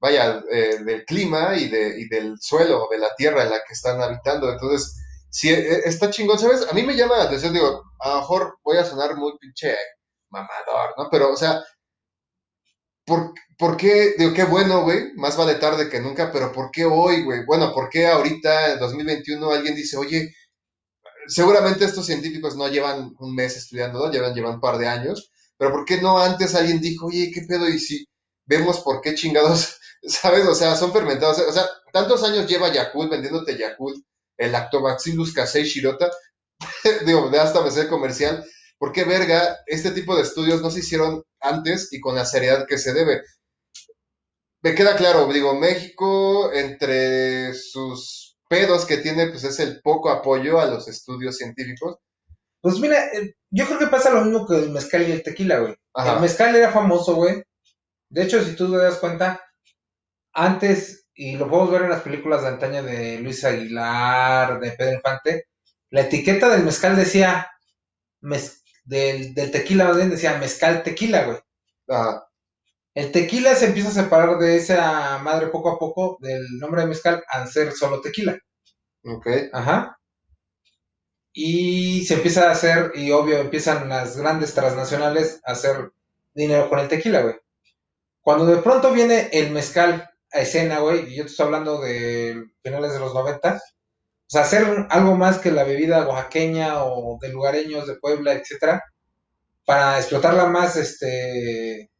Speaker 2: vaya, eh, del clima y, de, y del suelo, de la tierra en la que están habitando. Entonces, sí, eh, está chingón, ¿sabes? A mí me llama la atención, digo, a lo mejor voy a sonar muy pinche mamador, ¿no? Pero, o sea, ¿por, por qué? Digo, qué bueno, güey, más vale tarde que nunca, pero ¿por qué hoy, güey? Bueno, ¿por qué ahorita, en 2021, alguien dice, oye, seguramente estos científicos no llevan un mes estudiando, ¿no? Llevan, llevan un par de años, pero ¿por qué no antes alguien dijo, oye, qué pedo? Y si vemos por qué chingados, ¿sabes? O sea, son fermentados. O sea, tantos años lleva Yakult vendiéndote Yakult, el Lactobacillus casei shirota, digo, de hasta me sé comercial. ¿Por qué verga este tipo de estudios no se hicieron antes y con la seriedad que se debe? Me queda claro, digo, México, entre sus pedos que tiene, pues es el poco apoyo a los estudios científicos.
Speaker 3: Pues mira, eh, yo creo que pasa lo mismo que el mezcal y el tequila, güey.
Speaker 2: Ajá.
Speaker 3: El mezcal era famoso, güey. De hecho, si tú te das cuenta, antes, y lo podemos ver en las películas de antaño de Luis Aguilar, de Pedro Infante, la etiqueta del mezcal decía, mez- del, del tequila, más bien decía mezcal tequila, güey.
Speaker 2: Ajá.
Speaker 3: El tequila se empieza a separar de esa madre poco a poco del nombre de mezcal al ser solo tequila.
Speaker 2: Ok.
Speaker 3: Ajá. Y se empieza a hacer, y obvio, empiezan las grandes transnacionales a hacer dinero con el tequila, güey. Cuando de pronto viene el mezcal a escena, güey, y yo te estoy hablando de finales de los 90, o sea, hacer algo más que la bebida oaxaqueña o de lugareños de Puebla, etcétera, para explotarla más, este,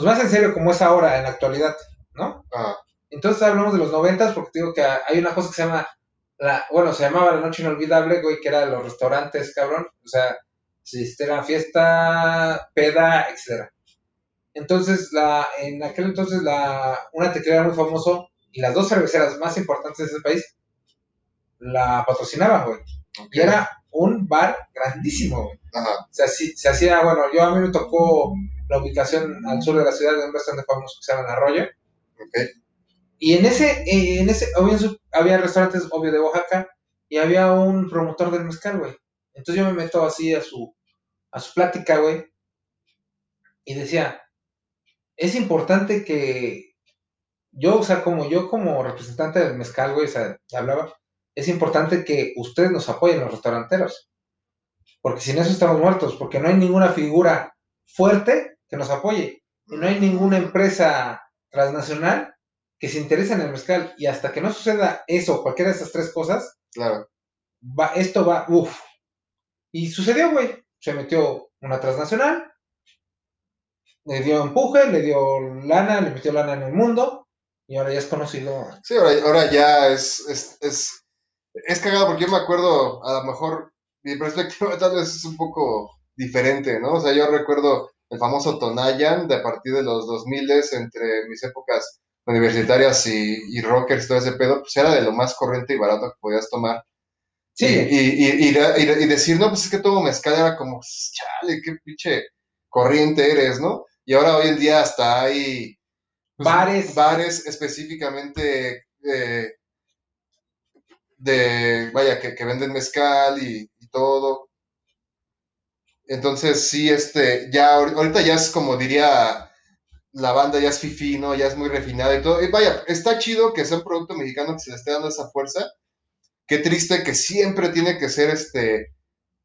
Speaker 3: pues más en serio como es ahora, en la actualidad, ¿no?
Speaker 2: Ajá.
Speaker 3: Entonces hablamos de los noventas porque digo que hay una cosa que se llama, la, bueno, se llamaba La Noche Inolvidable, güey, que era los restaurantes, cabrón. O sea, si era fiesta, peda, etcétera. Entonces, la, en aquel entonces, la, una tequila muy famoso y las dos cerveceras más importantes de ese país la patrocinaban, güey. Y era un bar grandísimo, güey.
Speaker 2: Ajá.
Speaker 3: Se, se hacía, bueno, yo a mí me tocó la ubicación al sur de la ciudad de un restaurante famoso que se llama Arroyo. Y en ese, eh, en ese, había, había restaurantes, obvio, de Oaxaca, y había un promotor del mezcal, güey. Entonces yo me meto así a su, a su plática, güey, y decía, es importante que yo, o sea, como yo como representante del mezcal, güey, o sea, hablaba, es importante que ustedes nos apoyen los restauranteros. Porque sin eso estamos muertos, porque no hay ninguna figura fuerte que nos apoye. Y no hay ninguna empresa transnacional que se interese en el mezcal. Y hasta que no suceda eso, cualquiera de esas tres cosas,
Speaker 2: Claro.
Speaker 3: va, esto va, uff. Y sucedió, güey. Se metió una transnacional, le dio empuje, le dio lana, le metió lana en el mundo, y ahora ya es conocido.
Speaker 2: Sí, ahora, ahora ya es, es, es, es cagado porque yo me acuerdo, a lo mejor mi perspectiva tal vez es un poco diferente, ¿no? O sea, yo recuerdo el famoso Tonayan de a partir de los 2000 entre mis épocas universitarias y, y rockers, todo ese pedo, pues era de lo más corriente y barato que podías tomar.
Speaker 3: Sí,
Speaker 2: Y, y, y, y de- y de- y decir, no, pues es que todo mezcal era como, chale, qué pinche corriente eres, ¿no? Y ahora hoy en día hasta hay pues,
Speaker 3: Bares.
Speaker 2: bares específicamente eh, de, vaya, que, que venden mezcal y, y todo. Entonces, sí, este, ya, ahor- ahorita ya es como diría la banda, ya es fifi, ¿no? Ya es muy refinada y todo. Y vaya, está chido que sea un producto mexicano que se le esté dando esa fuerza. Qué triste que siempre tiene que ser, este,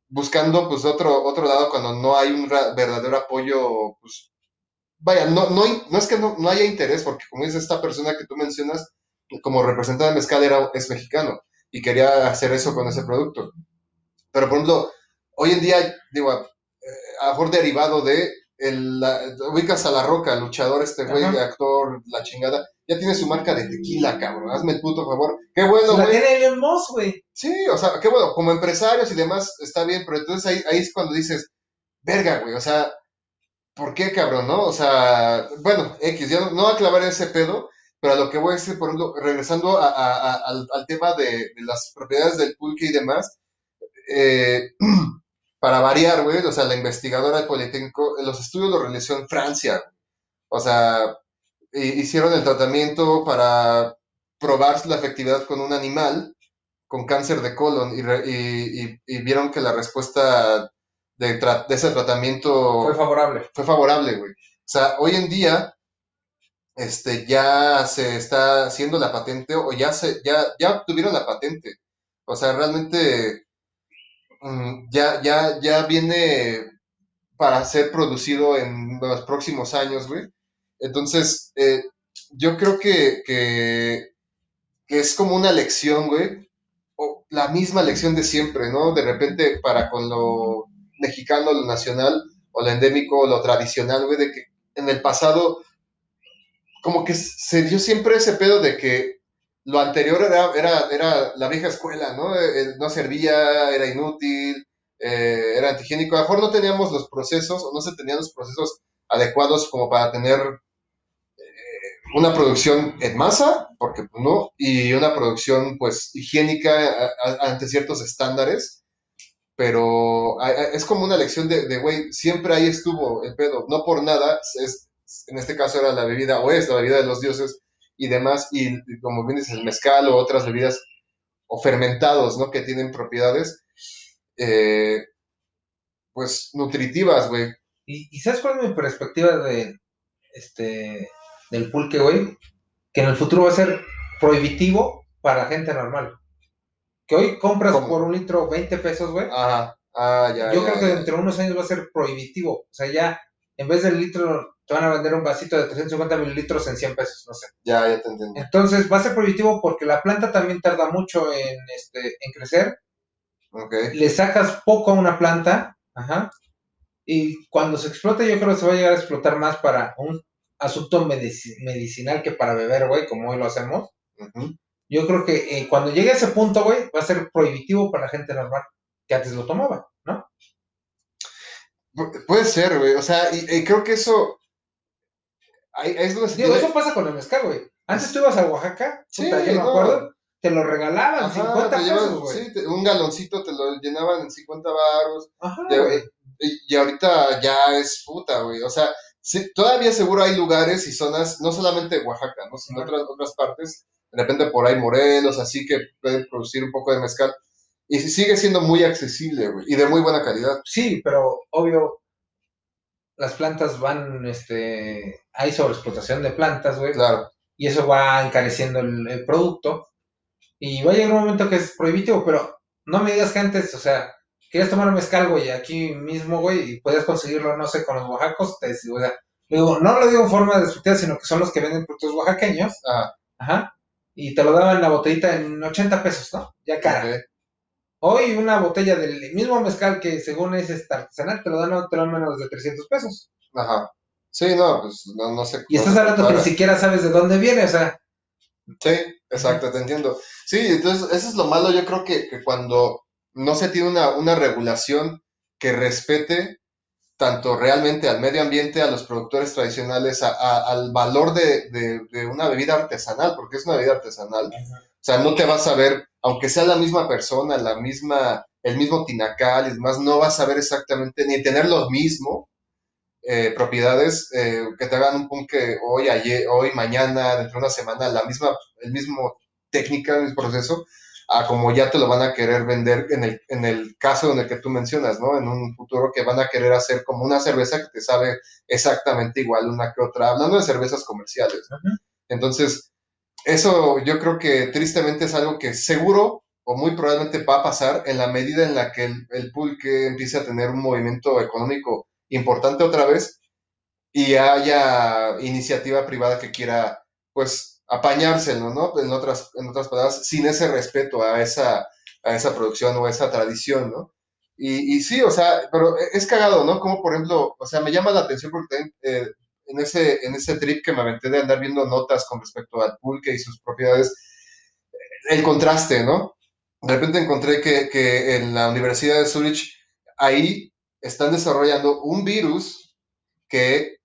Speaker 2: buscando, pues, otro, otro lado cuando no hay un verdadero apoyo, pues, vaya, no, no, no es que no, no haya interés, porque como dice esta persona que tú mencionas, como representante de mezcal era, es mexicano y quería hacer eso con ese producto. Pero, por ejemplo, hoy en día, digo, a, lo mejor derivado de, el, la- ubicas a La Roca, luchador, este güey,
Speaker 3: Ajá.
Speaker 2: actor, la chingada, ya tiene su marca de tequila, cabrón, hazme el puto favor. Qué bueno,
Speaker 3: la
Speaker 2: güey.
Speaker 3: tiene Elon Musk, güey.
Speaker 2: Sí, o sea, qué bueno, como empresarios y demás está bien, pero entonces ahí, ahí es cuando dices, verga, güey, o sea, ¿por qué, cabrón, no? O sea, bueno, X, ya no, no a clavar ese pedo, pero a lo que voy a decir, por ejemplo, regresando a- a- a- al, al tema de, de las propiedades del pulque y demás, eh, para variar, güey, o sea, la investigadora del Politécnico, los estudios los realizó en Francia. O sea, hicieron el tratamiento para probar la efectividad con un animal con cáncer de colon y, vieron que la respuesta de, ese tratamiento
Speaker 3: fue favorable.
Speaker 2: Fue favorable, güey. O sea, hoy en día este, ya se está haciendo la patente o ya, se, ya, ya obtuvieron la patente. O sea, realmente ya, ya, ya viene para ser producido en los próximos años, güey. Entonces, eh, yo creo que, que, es como una lección, güey, o la misma lección de siempre, ¿no? De repente para con lo mexicano, lo nacional, o lo endémico, lo tradicional, güey, de que en el pasado como que se dio siempre ese pedo de que lo anterior era, era, era la vieja escuela, ¿no? Eh, eh, no servía, era inútil, eh, era antigénico. A lo mejor no teníamos los procesos o no se tenían los procesos adecuados como para tener una producción en masa, porque no, y una producción pues higiénica ante ciertos estándares. Pero es como una lección de, güey, siempre ahí estuvo el pedo, no por nada, es, en este caso era la bebida, o es la bebida de los dioses y demás, y, como bien dices, el mezcal o otras bebidas o fermentados, ¿no? Que tienen propiedades, eh, pues, nutritivas, güey.
Speaker 3: ¿Y, sabes cuál es mi perspectiva de, este, del pulque, güey? Que en el futuro va a ser prohibitivo para la gente normal. Que hoy compras por un litro 20 pesos, güey.
Speaker 2: Ajá. Ah, ya,
Speaker 3: Yo creo que dentro de unos años va a ser prohibitivo. O sea, ya en vez del litro te van a vender un vasito de 350 mililitros en 100 pesos, no sé.
Speaker 2: Ya, ya te entiendo.
Speaker 3: Entonces va a ser prohibitivo porque la planta también tarda mucho en, este, en crecer.
Speaker 2: Okay.
Speaker 3: Le sacas poco a una planta, ajá, y cuando se explote yo creo que se va a llegar a explotar más para un asunto medicinal que para beber, güey, como hoy lo hacemos. Yo creo que eh, cuando llegue a ese punto, güey, va a ser prohibitivo para la gente normal que antes lo tomaba, ¿no?
Speaker 2: Puede ser, güey. O sea, y, creo que eso
Speaker 3: es Digo, eso pasa con el mezcal, güey. Antes tú ibas a Oaxaca, sí, puta, yo me acuerdo, te lo regalaban, 50 pesos, güey.
Speaker 2: Sí, un galoncito te lo llenaban en 50 baros. Ajá. Y, ahorita ya es puta, güey. O sea, todavía seguro hay lugares y zonas, no solamente Oaxaca, ¿no? sino otras, otras partes, de repente por ahí Morelos, así que pueden producir un poco de mezcal. Y sigue siendo muy accesible, güey, y de muy buena calidad.
Speaker 3: Sí, pero obvio, las plantas van, este, hay sobreexplotación de plantas, güey.
Speaker 2: Claro.
Speaker 3: Y eso va encareciendo el, producto. Y va a llegar un momento que es prohibitivo, pero no me digas que antes, o sea, quieres tomar un mezcal, güey, aquí mismo, güey, y puedes conseguirlo, no sé, con los oaxacos, te, o sea, digo, no lo digo en forma de despectiva, sino que son los que venden productos oaxaqueños.
Speaker 2: Ajá.
Speaker 3: Ajá. Y te lo daban la botellita en 80 pesos, ¿no? Ya cara. Hoy una botella del mismo mezcal que según es artesanal te lo dan, te lo menos de 300 pesos.
Speaker 2: Ajá. Sí, no, pues no, sé.
Speaker 3: Y estás hablando que ni siquiera sabes de dónde viene, o sea.
Speaker 2: Sí, exacto, te entiendo. Sí, entonces eso es lo malo, yo creo que, cuando no se tiene una, una regulación que respete tanto realmente al medio ambiente, a los productores tradicionales, al valor de, una bebida artesanal, porque es una bebida artesanal. O sea, no te vas a ver aunque sea la misma persona, la misma, el mismo tinacal y demás, no vas a ver exactamente ni tener los mismos eh, propiedades eh, que te hagan un punque hoy, ayer, hoy, mañana, dentro de una semana, la misma, el mismo técnica, el mismo proceso, a como ya te lo van a querer vender en el, en el caso en el que tú mencionas, ¿no? En un futuro que van a querer hacer como una cerveza que te sabe exactamente igual una que otra, hablando de cervezas comerciales. Entonces, eso yo creo que tristemente es algo que seguro o muy probablemente va a pasar en la medida en la que el, pulque empiece a tener un movimiento económico importante otra vez y haya iniciativa privada que quiera, pues, apañárselo, ¿no? En otras, en otras palabras, sin ese respeto a esa, a esa producción o a esa tradición, ¿no? Y, y sí, o sea, pero es cagado, ¿no? Como por ejemplo, o sea, me llama la atención porque eh, en ese, en ese trip que me aventé de andar viendo notas con respecto al pulque y sus propiedades, el contraste, ¿no? De repente encontré que, en la Universidad de Zurich, ahí están desarrollando un virus que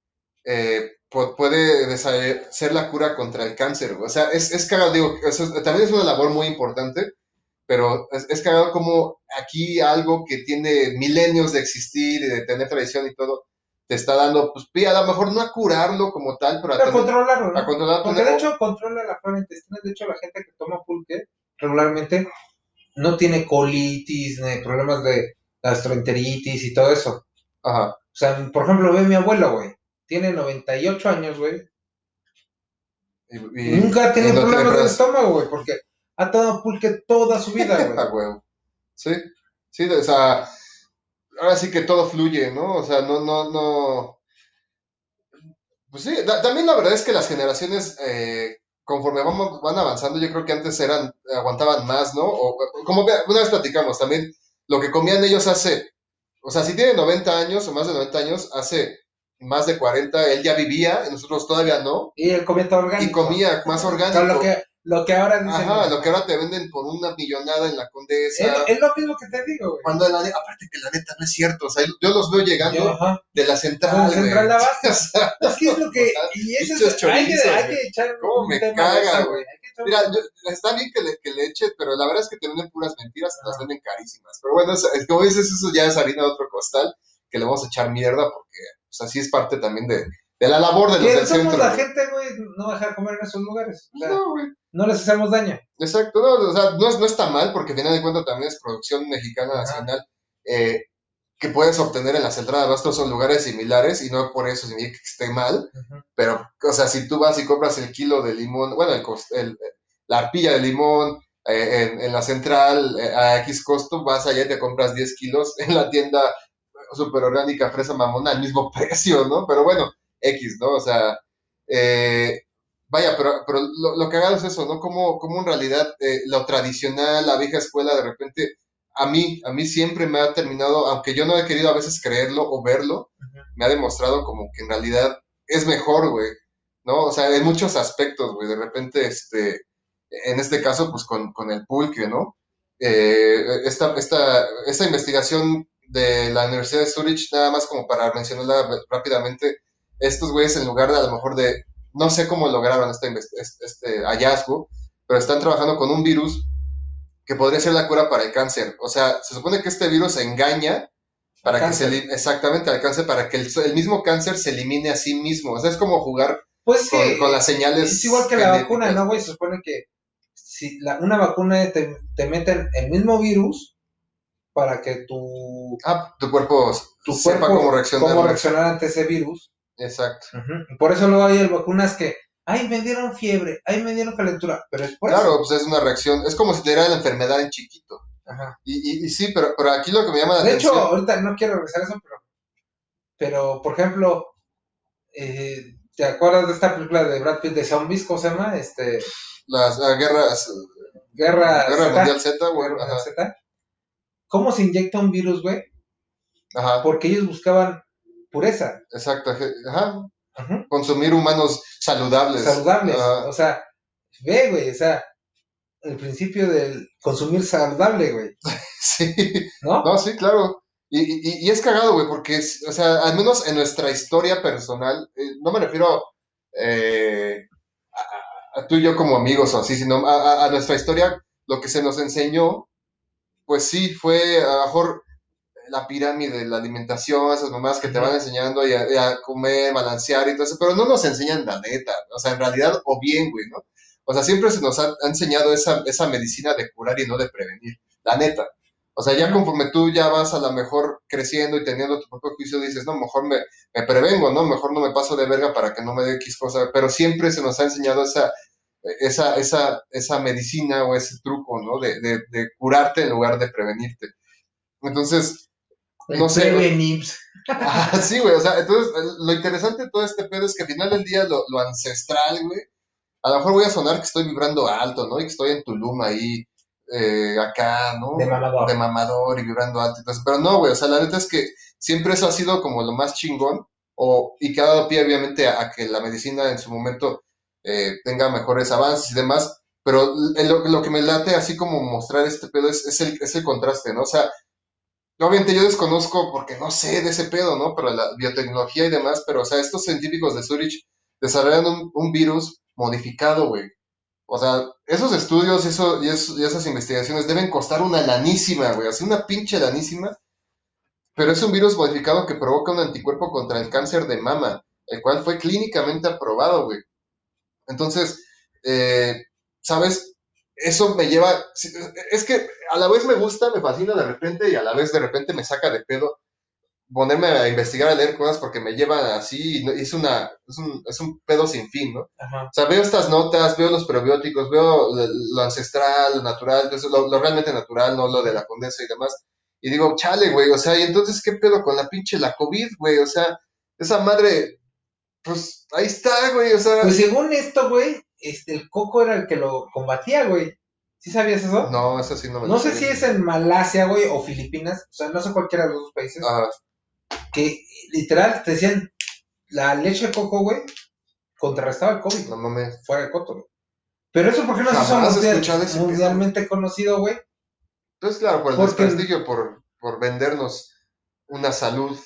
Speaker 2: eh, puede ser la cura contra el cáncer. O sea, es, es digo, también es una labor muy importante, pero es, es cagado como aquí algo que tiene milenios de existir y de tener tradición y todo, te está dando, pues, pie, a lo mejor no a curarlo como tal, pero a,
Speaker 3: Pero
Speaker 2: tener-
Speaker 3: controlarlo, ¿no?
Speaker 2: a controlar
Speaker 3: Porque de hecho controla la flora intestinal. De hecho, la gente que toma pulque regularmente no tiene colitis, ni problemas de gastroenteritis y todo eso.
Speaker 2: Ajá.
Speaker 3: O sea, por ejemplo, ve mi abuelo, güey. Tiene 98 años, güey.
Speaker 2: Y,
Speaker 3: Y
Speaker 2: y-
Speaker 3: nunca ha tenido
Speaker 2: y no tiene
Speaker 3: problemas del estómago, güey, porque ha tomado pulque toda su vida, güey.
Speaker 2: Sí, sí, o sea, ahora sí que todo fluye, ¿no? O sea, no, no, no. Pues sí, da- también la verdad es que las generaciones, eh, conforme vamos, van avanzando, yo creo que antes eran, aguantaban más, ¿no? O, como una vez platicamos también, lo que comían ellos hace, o sea, si tiene 90 años o más de 90 años, hace más de 40, él ya vivía, y nosotros todavía no,
Speaker 3: Y él comía todo
Speaker 2: y
Speaker 3: orgánico.
Speaker 2: comía más orgánico.
Speaker 3: sea, lo que, lo que ahora dicen.
Speaker 2: Ajá, lo que ahora te venden por una millonada en la condesa.
Speaker 3: es, es lo mismo que te digo, güey.
Speaker 2: Cuando la, aparte que la neta no es cierto, o sea, yo los veo llegando
Speaker 3: Ajá.
Speaker 2: de la central,
Speaker 3: central de abasto.
Speaker 2: O sea,
Speaker 3: Es que es lo que. Y eso es. Hay que, hay que echar
Speaker 2: Cómo me caga, güey. Mira, yo- está bien que le, que le eche, pero la verdad es que te venden puras mentiras, te las venden carísimas. Pero bueno, es- como dices, eso ya es harina de otro costal, que le vamos a echar mierda, porque pues, así es parte también de, de la labor de los del
Speaker 3: somos
Speaker 2: centro.
Speaker 3: la gente, güey, no dejar comer en esos lugares. O sea,
Speaker 2: No, güey.
Speaker 3: no les hacemos daño.
Speaker 2: Exacto, no, o sea, no, es- no está mal, porque final de cuentas también es producción mexicana nacional, eh, que puedes obtener en la central de abastos son lugares similares, y no por eso significa que esté mal, pero, o sea, si tú vas y compras el kilo de limón, bueno, el, el- la arpilla de limón eh, en, en la central eh, a X costo, vas allá y te compras 10 kilos en la tienda super orgánica fresa mamona al mismo precio, ¿no? Pero bueno, X, ¿no? O sea, eh, vaya, pero, pero lo, lo cagado es eso, ¿no? Como, como en realidad eh, lo tradicional, la vieja escuela, de repente, a mí, a mí siempre me ha terminado, aunque yo no he querido a veces creerlo o verlo, me ha demostrado como que en realidad es mejor, güey, ¿no? O sea, en muchos aspectos, güey, de repente, este, en este caso, pues con, con el pulque, ¿no? Eh, esta, esta, esta investigación de la Universidad de Zurich, nada más como para mencionarla rápidamente, estos güeyes en lugar de a lo mejor de, no sé cómo lograron este, este, hallazgo, pero están trabajando con un virus que podría ser la cura para el cáncer. O sea, se supone que este virus engaña para que se exactamente al cáncer, para que el, el mismo cáncer se elimine a sí mismo. O sea, es como jugar
Speaker 3: Pues sí.
Speaker 2: con, las señales.
Speaker 3: Es igual que la vacuna, ¿no, güey? Se supone que si la, una vacuna te, te meten el mismo virus para que tu,
Speaker 2: Ah, tu cuerpo
Speaker 3: tu
Speaker 2: sepa
Speaker 3: cuerpo
Speaker 2: cómo reaccionar.
Speaker 3: cómo reaccionar ante ese virus.
Speaker 2: Exacto.
Speaker 3: Y Por eso luego hay vacunas que, ay, me dieron fiebre, ay, me dieron calentura, pero es por
Speaker 2: Claro, pues es una reacción. Es como si te diera la enfermedad en chiquito.
Speaker 3: Ajá.
Speaker 2: Y, y, y sí, pero, pero aquí lo que me llama la
Speaker 3: De hecho,
Speaker 2: atención.
Speaker 3: ahorita no quiero regresar a eso, pero, pero por ejemplo, eh, ¿te acuerdas de esta película de Brad Pitt de zombies? ¿Cómo se llama? Este,
Speaker 2: las ah, guerras.
Speaker 3: Guerra,
Speaker 2: Guerra
Speaker 3: Z,
Speaker 2: Mundial Z, güey.
Speaker 3: Z. ¿Cómo se inyecta un virus, güey?
Speaker 2: Ajá.
Speaker 3: Porque ellos buscaban pureza,
Speaker 2: Exacto. Ajá. Consumir humanos saludables.
Speaker 3: saludables.
Speaker 2: Ajá.
Speaker 3: O sea, ve, güey, o sea, el principio del consumir saludable, güey,
Speaker 2: Sí.
Speaker 3: ¿no?
Speaker 2: No, sí, claro. Y, y, y es cagado, güey, porque, es- o sea, al menos en nuestra historia personal, eh, no me refiero eh, a, a tú y yo como amigos o así, sino a, a- a nuestra historia, lo que se nos enseñó, pues sí, fue a lo mejor la pirámide, la alimentación, esas mamás que te van enseñando y a, y a comer, balancear y todo eso, pero no nos enseñan la neta, o sea, en realidad, o bien, güey, ¿no? O sea, siempre se nos ha, ha enseñado esa, esa medicina de curar y no de prevenir, la neta. O sea, ya conforme tú ya vas a lo mejor creciendo y teniendo tu propio juicio, dices, no, mejor me, me prevengo, ¿no? Mejor no me paso de verga para que no me dé X cosa, pero siempre se nos ha enseñado esa, esa, esa, esa medicina o ese truco, ¿no? De, de, de curarte en lugar de prevenirte. Entonces, no sé.
Speaker 3: Prevenips.
Speaker 2: Ah, sí, güey, o sea, entonces lo interesante de todo este pedo es que al final del día lo, lo ancestral, güey, a lo mejor voy a sonar que estoy vibrando alto, ¿no? Y que estoy en Tulum ahí, eh, acá, ¿no?
Speaker 3: De mamador.
Speaker 2: De mamador y vibrando alto. Entonces, pero no, güey, o sea, la neta es que siempre eso ha sido como lo más chingón, o, y que ha dado pie, obviamente, a, a que la medicina en su momento eh, tenga mejores avances y demás, pero lo, lo que me late así como mostrar este pedo es, es, el, es el contraste, ¿no? O sea, Obviamente yo desconozco porque no sé de ese pedo, ¿no? Pero la biotecnología y demás, pero o sea, estos científicos de Zurich desarrollan un, virus modificado, güey. O sea, esos estudios eso- y esas investigaciones deben costar una lanísima, güey, así una pinche lanísima. Pero es un virus modificado que provoca un anticuerpo contra el cáncer de mama, el cual fue clínicamente aprobado, güey. Entonces, eh, ¿sabes? Eso me lleva, es que a la vez me gusta, me fascina de repente y a la vez de repente me saca de pedo ponerme a investigar, a leer cosas porque me lleva así y es, una, es, un, es un pedo sin fin, ¿no?
Speaker 3: Ajá.
Speaker 2: O sea, veo estas notas, veo los probióticos, veo lo, lo ancestral, lo natural, entonces lo, lo realmente natural, no lo de la condesa y demás. Y digo, chale, güey, o sea, y entonces, ¿qué pedo con la pinche la COVID, güey? O sea, esa madre, pues ahí está, güey, o sea.
Speaker 3: Pues según esto, güey, este, el coco era el que lo combatía, güey. ¿Sí sabías eso?
Speaker 2: no, eso sí no me
Speaker 3: No sé si es en Malasia, güey, o Filipinas, o sea, no sé cualquiera de los dos países,
Speaker 2: Ajá,
Speaker 3: que literal te decían la leche de coco, güey, contrarrestaba el COVID,
Speaker 2: no mames.
Speaker 3: fuera de coto, güey. Pero eso, ¿por qué no se hizo
Speaker 2: Jamás
Speaker 3: mundial- mundialmente conocido, güey?
Speaker 2: Entonces, claro, por el
Speaker 3: Porque-
Speaker 2: desprestigio, por, por vendernos una salud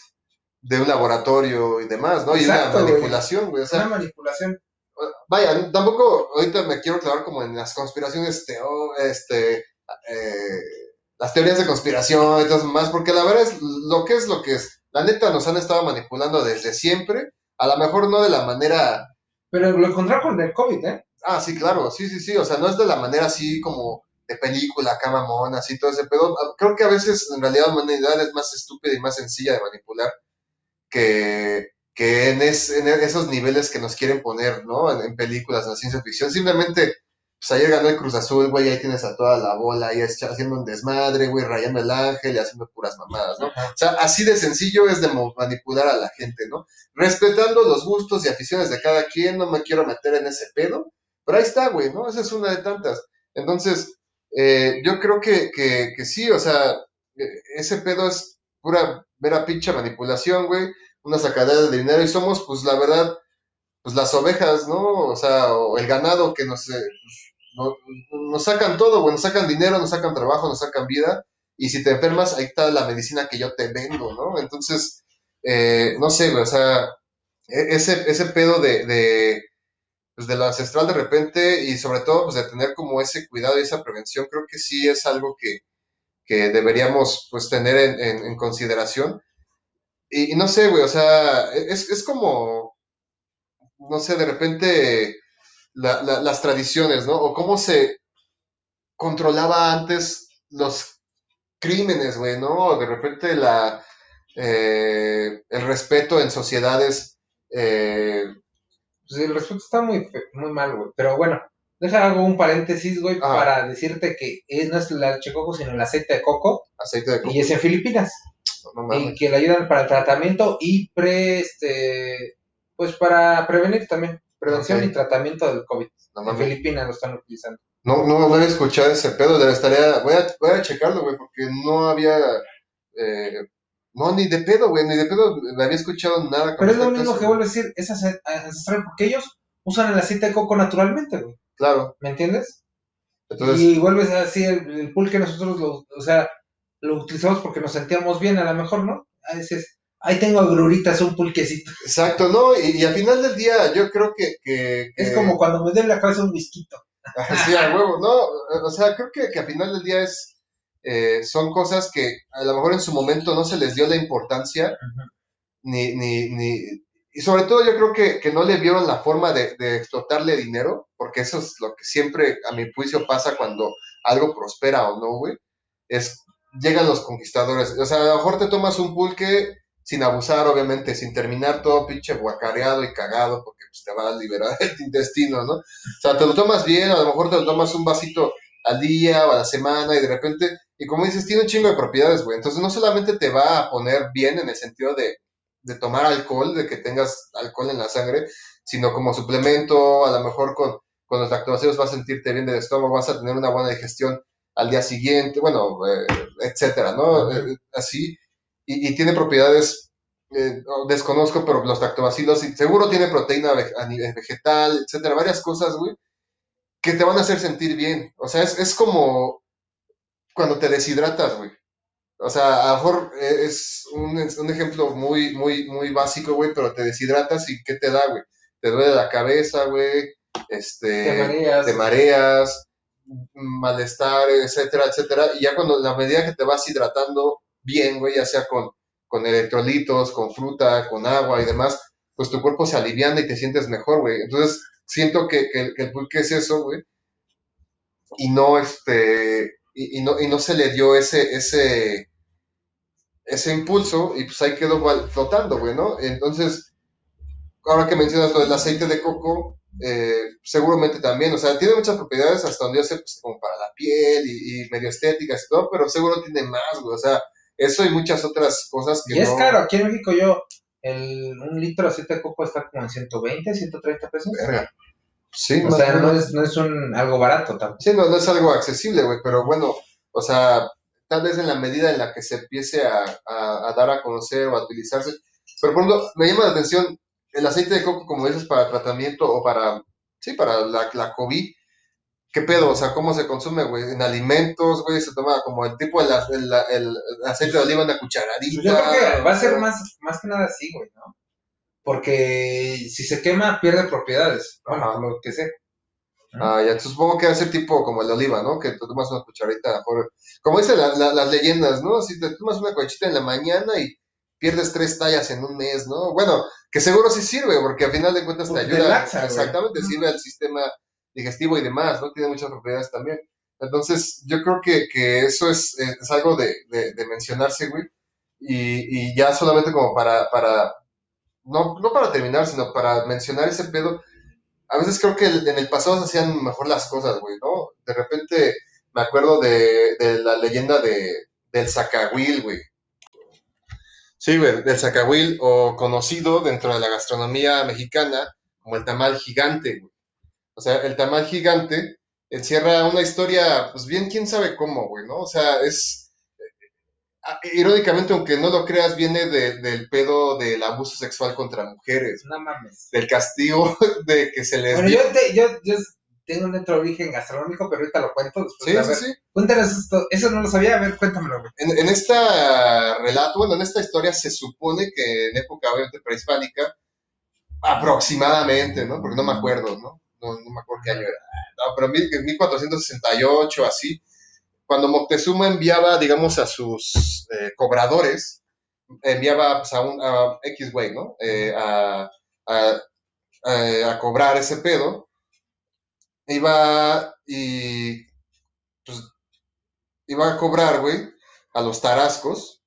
Speaker 2: de un laboratorio y demás, ¿no? y
Speaker 3: Exacto,
Speaker 2: una
Speaker 3: güey.
Speaker 2: manipulación, güey. O sea,
Speaker 3: Una manipulación.
Speaker 2: Vaya, tampoco ahorita me quiero clavar como en las conspiraciones, teo- este, eh, las teorías de conspiración y todo más, porque la verdad es lo que es lo que es. La neta nos han estado manipulando desde siempre, a lo mejor no de la manera,
Speaker 3: Pero lo encontraron con el COVID, ¿eh?
Speaker 2: ah, sí, claro, sí, sí, sí, o sea, no es de la manera así como de película, camamón, así todo ese pedo. Creo que a veces en realidad la humanidad es más estúpida y más sencilla de manipular que, que en, es- en esos niveles que nos quieren poner, ¿no? En, en películas, en la ciencia ficción. Simplemente, pues ayer ganó el Cruz Azul, güey, ahí tienes a toda la bola, ahí haciendo un desmadre, güey, rayando el ángel y haciendo puras mamadas, ¿no?
Speaker 3: Ajá.
Speaker 2: O sea, así de sencillo es de manipular a la gente, ¿no? Respetando los gustos y aficiones de cada quien, no me quiero meter en ese pedo, pero ahí está, güey, ¿no? Esa es una de tantas. Entonces, eh, yo creo que, que, que sí, o sea, eh, ese pedo es pura vera pinche manipulación, güey, una sacadera de dinero y somos, pues la verdad, pues las ovejas, ¿no? O sea, o el ganado que nos, eh, pues, no- nos sacan todo, güey, nos sacan dinero, nos sacan trabajo, nos sacan vida, y si te enfermas, ahí está la medicina que yo te vendo, ¿no? Entonces, eh, no sé, o sea, e- ese, ese pedo de, de, pues de ancestral de repente y sobre todo, pues de tener como ese cuidado y esa prevención, creo que sí es algo que, que deberíamos, pues, tener en, en- en consideración. Y, no sé, güey, o sea, es, es como, no sé, de repente la- la- las tradiciones, ¿no? O cómo se controlaba antes los crímenes, güey, ¿no? De repente la, eh, el respeto en sociedades, eh,
Speaker 3: Pues el respeto está muy, muy mal, güey. Pero bueno, deja hago un paréntesis, güey,
Speaker 2: Ajá.
Speaker 3: para decirte que es, no es la leche coco, sino el aceite de coco.
Speaker 2: aceite de coco.
Speaker 3: Y es en Filipinas.
Speaker 2: no
Speaker 3: Y
Speaker 2: mames.
Speaker 3: que le ayudan para el tratamiento y pre, este, pues para prevenir también. Prevención y tratamiento del COVID.
Speaker 2: No
Speaker 3: en. Filipinas lo están utilizando.
Speaker 2: No, no, no había escuchado ese pedo, de estaría, voy a, voy a checarlo, güey, porque no había, eh, no, ni de pedo, güey, ni de pedo me había escuchado nada.
Speaker 3: Pero es lo mismo que vuelvo a decir, es ancestral, porque ellos usan el aceite de coco naturalmente, güey.
Speaker 2: Claro,
Speaker 3: ¿Me entiendes?
Speaker 2: entonces,
Speaker 3: y vuelves a decir, el, el pulque nosotros lo, o sea, lo utilizamos porque nos sentíamos bien, a lo mejor, ¿no? A veces, ahí tengo agruritas, un pulquecito.
Speaker 2: exacto, ¿no? Y, y al final del día, yo creo que... que,
Speaker 3: Es como cuando me duele la cabeza un whisquito.
Speaker 2: Sí, a huevo, no, o sea, creo que, que al final del día es, eh, son cosas que a lo mejor en su momento no se les dio la importancia, ni, ni, ni, y sobre todo yo creo que, que no le vieron la forma de, de explotarle dinero, porque eso es lo que siempre a mi juicio pasa cuando algo prospera o no, güey, es, llegan los conquistadores, o sea, a lo mejor te tomas un pulque sin abusar, obviamente, sin terminar todo pinche guacareado y cagado, porque pues, te va a liberar el intestino, ¿no? O sea, te lo tomas bien, a lo mejor te lo tomas un vasito al día o a la semana y de repente, y como dices, tiene un chingo de propiedades, güey. Entonces no solamente te va a poner bien en el sentido de, de tomar alcohol, de que tengas alcohol en la sangre, sino como suplemento, a lo mejor con, con los lactobacilos vas a sentirte bien del estómago, vas a tener una buena digestión al día siguiente, bueno, eh, etcétera, ¿no? Eh, así. Y, y tiene propiedades, eh, no, desconozco, pero los lactobacilos seguro tiene proteína a nivel vegetal, etcétera, varias cosas, güey, que te van a hacer sentir bien. O sea, es, es como cuando te deshidratas, güey. O sea, a lo mejor eh, es un, es un ejemplo muy, muy, muy básico, güey, pero te deshidratas y ¿qué te da, güey? Te duele la cabeza, güey, este,
Speaker 3: Te mareas.
Speaker 2: te mareas, malestar, etcétera, etcétera. Y ya cuando, la medida que te vas hidratando bien, güey, ya sea con, con electrolitos, con fruta, con agua y demás, pues tu cuerpo se aliviana y te sientes mejor, güey. Entonces, siento que, que, que el pulque es eso, güey. Y no, este, y, y no, y no se le dio ese, ese, ese impulso y pues ahí quedó flotando, güey, ¿no? Entonces, ahora que mencionas lo del aceite de coco, eh, seguramente también, o sea, tiene muchas propiedades hasta donde yo sé, pues como para la piel y, y medio estéticas y todo, pero seguro tiene más, güey, o sea, eso y muchas otras cosas que
Speaker 3: Y es
Speaker 2: no-
Speaker 3: caro, aquí en México yo, el, un litro de aceite de coco está como en 120, 130 pesos.
Speaker 2: Verga. Sí,
Speaker 3: O sea, no es, no es un, algo barato tampoco.
Speaker 2: Sí, no, no es algo accesible, güey, pero bueno, o sea, tal vez en la medida en la que se empiece a, a- a dar a conocer o a utilizarse. Pero por ejemplo, me llama la atención el aceite de coco, como dices, para tratamiento o para, sí, para la, la COVID. ¿Qué pedo? O sea, ¿cómo se consume, güey? En alimentos, güey, se toma como el tipo, de la- el, el- el aceite de oliva en una cucharadita.
Speaker 3: Yo creo que va a ser más, más que nada así, güey, ¿no? Porque si se quema, pierde propiedades. Bueno, lo que sé.
Speaker 2: Ah, ya, supongo que va a ser tipo como el oliva, ¿no? Que te tomas una cucharita, por- como dicen la- la- las leyendas, ¿no? Si te tomas una cucharita en la mañana y pierdes tres tallas en un mes, ¿no? Bueno, que seguro sí sirve, porque al final de cuentas te
Speaker 3: Te
Speaker 2: ayuda,
Speaker 3: laxa, güey.
Speaker 2: exactamente, sirve al sistema digestivo y demás, ¿no? Tiene muchas propiedades también. Entonces, yo creo que, que eso es, es algo de, de- de mencionarse, güey, y, y ya solamente como para, para no, no para terminar, sino para mencionar ese pedo, a veces creo que en el pasado se hacían mejor las cosas, güey, ¿no? De repente me acuerdo de, de la leyenda de, del Zacahuil, güey. Sí, güey, del Zacahuil, o conocido dentro de la gastronomía mexicana como el tamal gigante, güey. O sea, el tamal gigante encierra una historia, pues bien, quién sabe cómo, güey, ¿no? O sea, es... ah, Irónicamente, aunque no lo creas, viene de- del pedo del abuso sexual contra mujeres,
Speaker 3: No mames.
Speaker 2: del castigo de que se les
Speaker 3: Bueno, yo, te- yo, yo tengo un otro origen gastronómico, pero ahorita lo cuento después
Speaker 2: Sí, sí, sí.
Speaker 3: Cuéntanos esto. Eso no lo sabía. A ver, cuéntamelo, güey.
Speaker 2: En, en esta relato, bueno, en esta historia se supone que en época obviamente prehispánica, aproximadamente, ¿no? Porque no me acuerdo, ¿no? No, no me acuerdo qué año era. No, pero en 1468, así, cuando Moctezuma enviaba, digamos, a sus eh, cobradores, enviaba pues, a un X güey, ¿no? Eh, a, a- a- a cobrar ese pedo, iba y pues iba a cobrar, güey, a los tarascos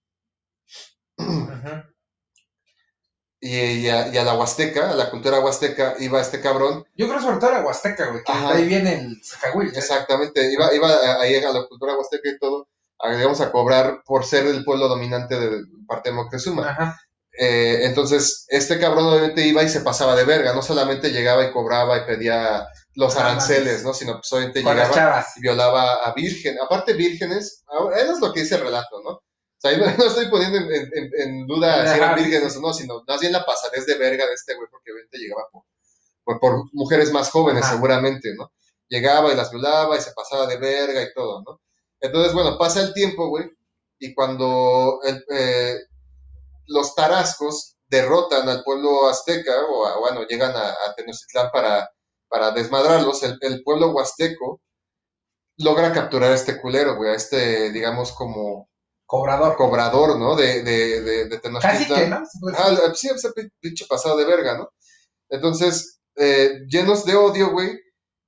Speaker 2: y, y a, y a la Huasteca, a la cultura huasteca, iba este cabrón.
Speaker 3: Yo creo sobre todo la Huasteca, güey. Que
Speaker 2: Ajá.
Speaker 3: ahí viene el Zacahuil. ¿eh?
Speaker 2: Exactamente, iba, iba a- ahí a la cultura huasteca y todo, a, digamos, a cobrar por ser el pueblo dominante de parte de Moctezuma.
Speaker 3: Ajá.
Speaker 2: Eh, entonces, este cabrón obviamente iba y se pasaba de verga, no solamente llegaba y cobraba y pedía los aranceles. ¿no? Sino pues obviamente
Speaker 3: Con
Speaker 2: llegaba y violaba a virgen, aparte vírgenes, eso es lo que dice el relato, ¿no? O sea, no estoy poniendo en, en- en- duda si eran vírgenes o no, sino más bien la pasadez de verga de este güey, porque obviamente llegaba por, por, por mujeres más jóvenes,
Speaker 3: Ajá.
Speaker 2: seguramente, ¿no? Llegaba y las violaba y se pasaba de verga y todo, ¿no? Entonces, bueno, pasa el tiempo, güey, y cuando el, eh, los tarascos derrotan al pueblo azteca, o a- bueno, llegan a, a Tenochtitlán para, para desmadrarlos, el, el pueblo huasteco logra capturar a este culero, güey, a este, digamos, como
Speaker 3: Cobrador.
Speaker 2: cobrador, ¿no? De, de, de, de
Speaker 3: Casi que, ¿no? Puede
Speaker 2: Ah, el- sí, ese pi- pinche pasado de verga, ¿no? Entonces, eh, llenos de odio, güey,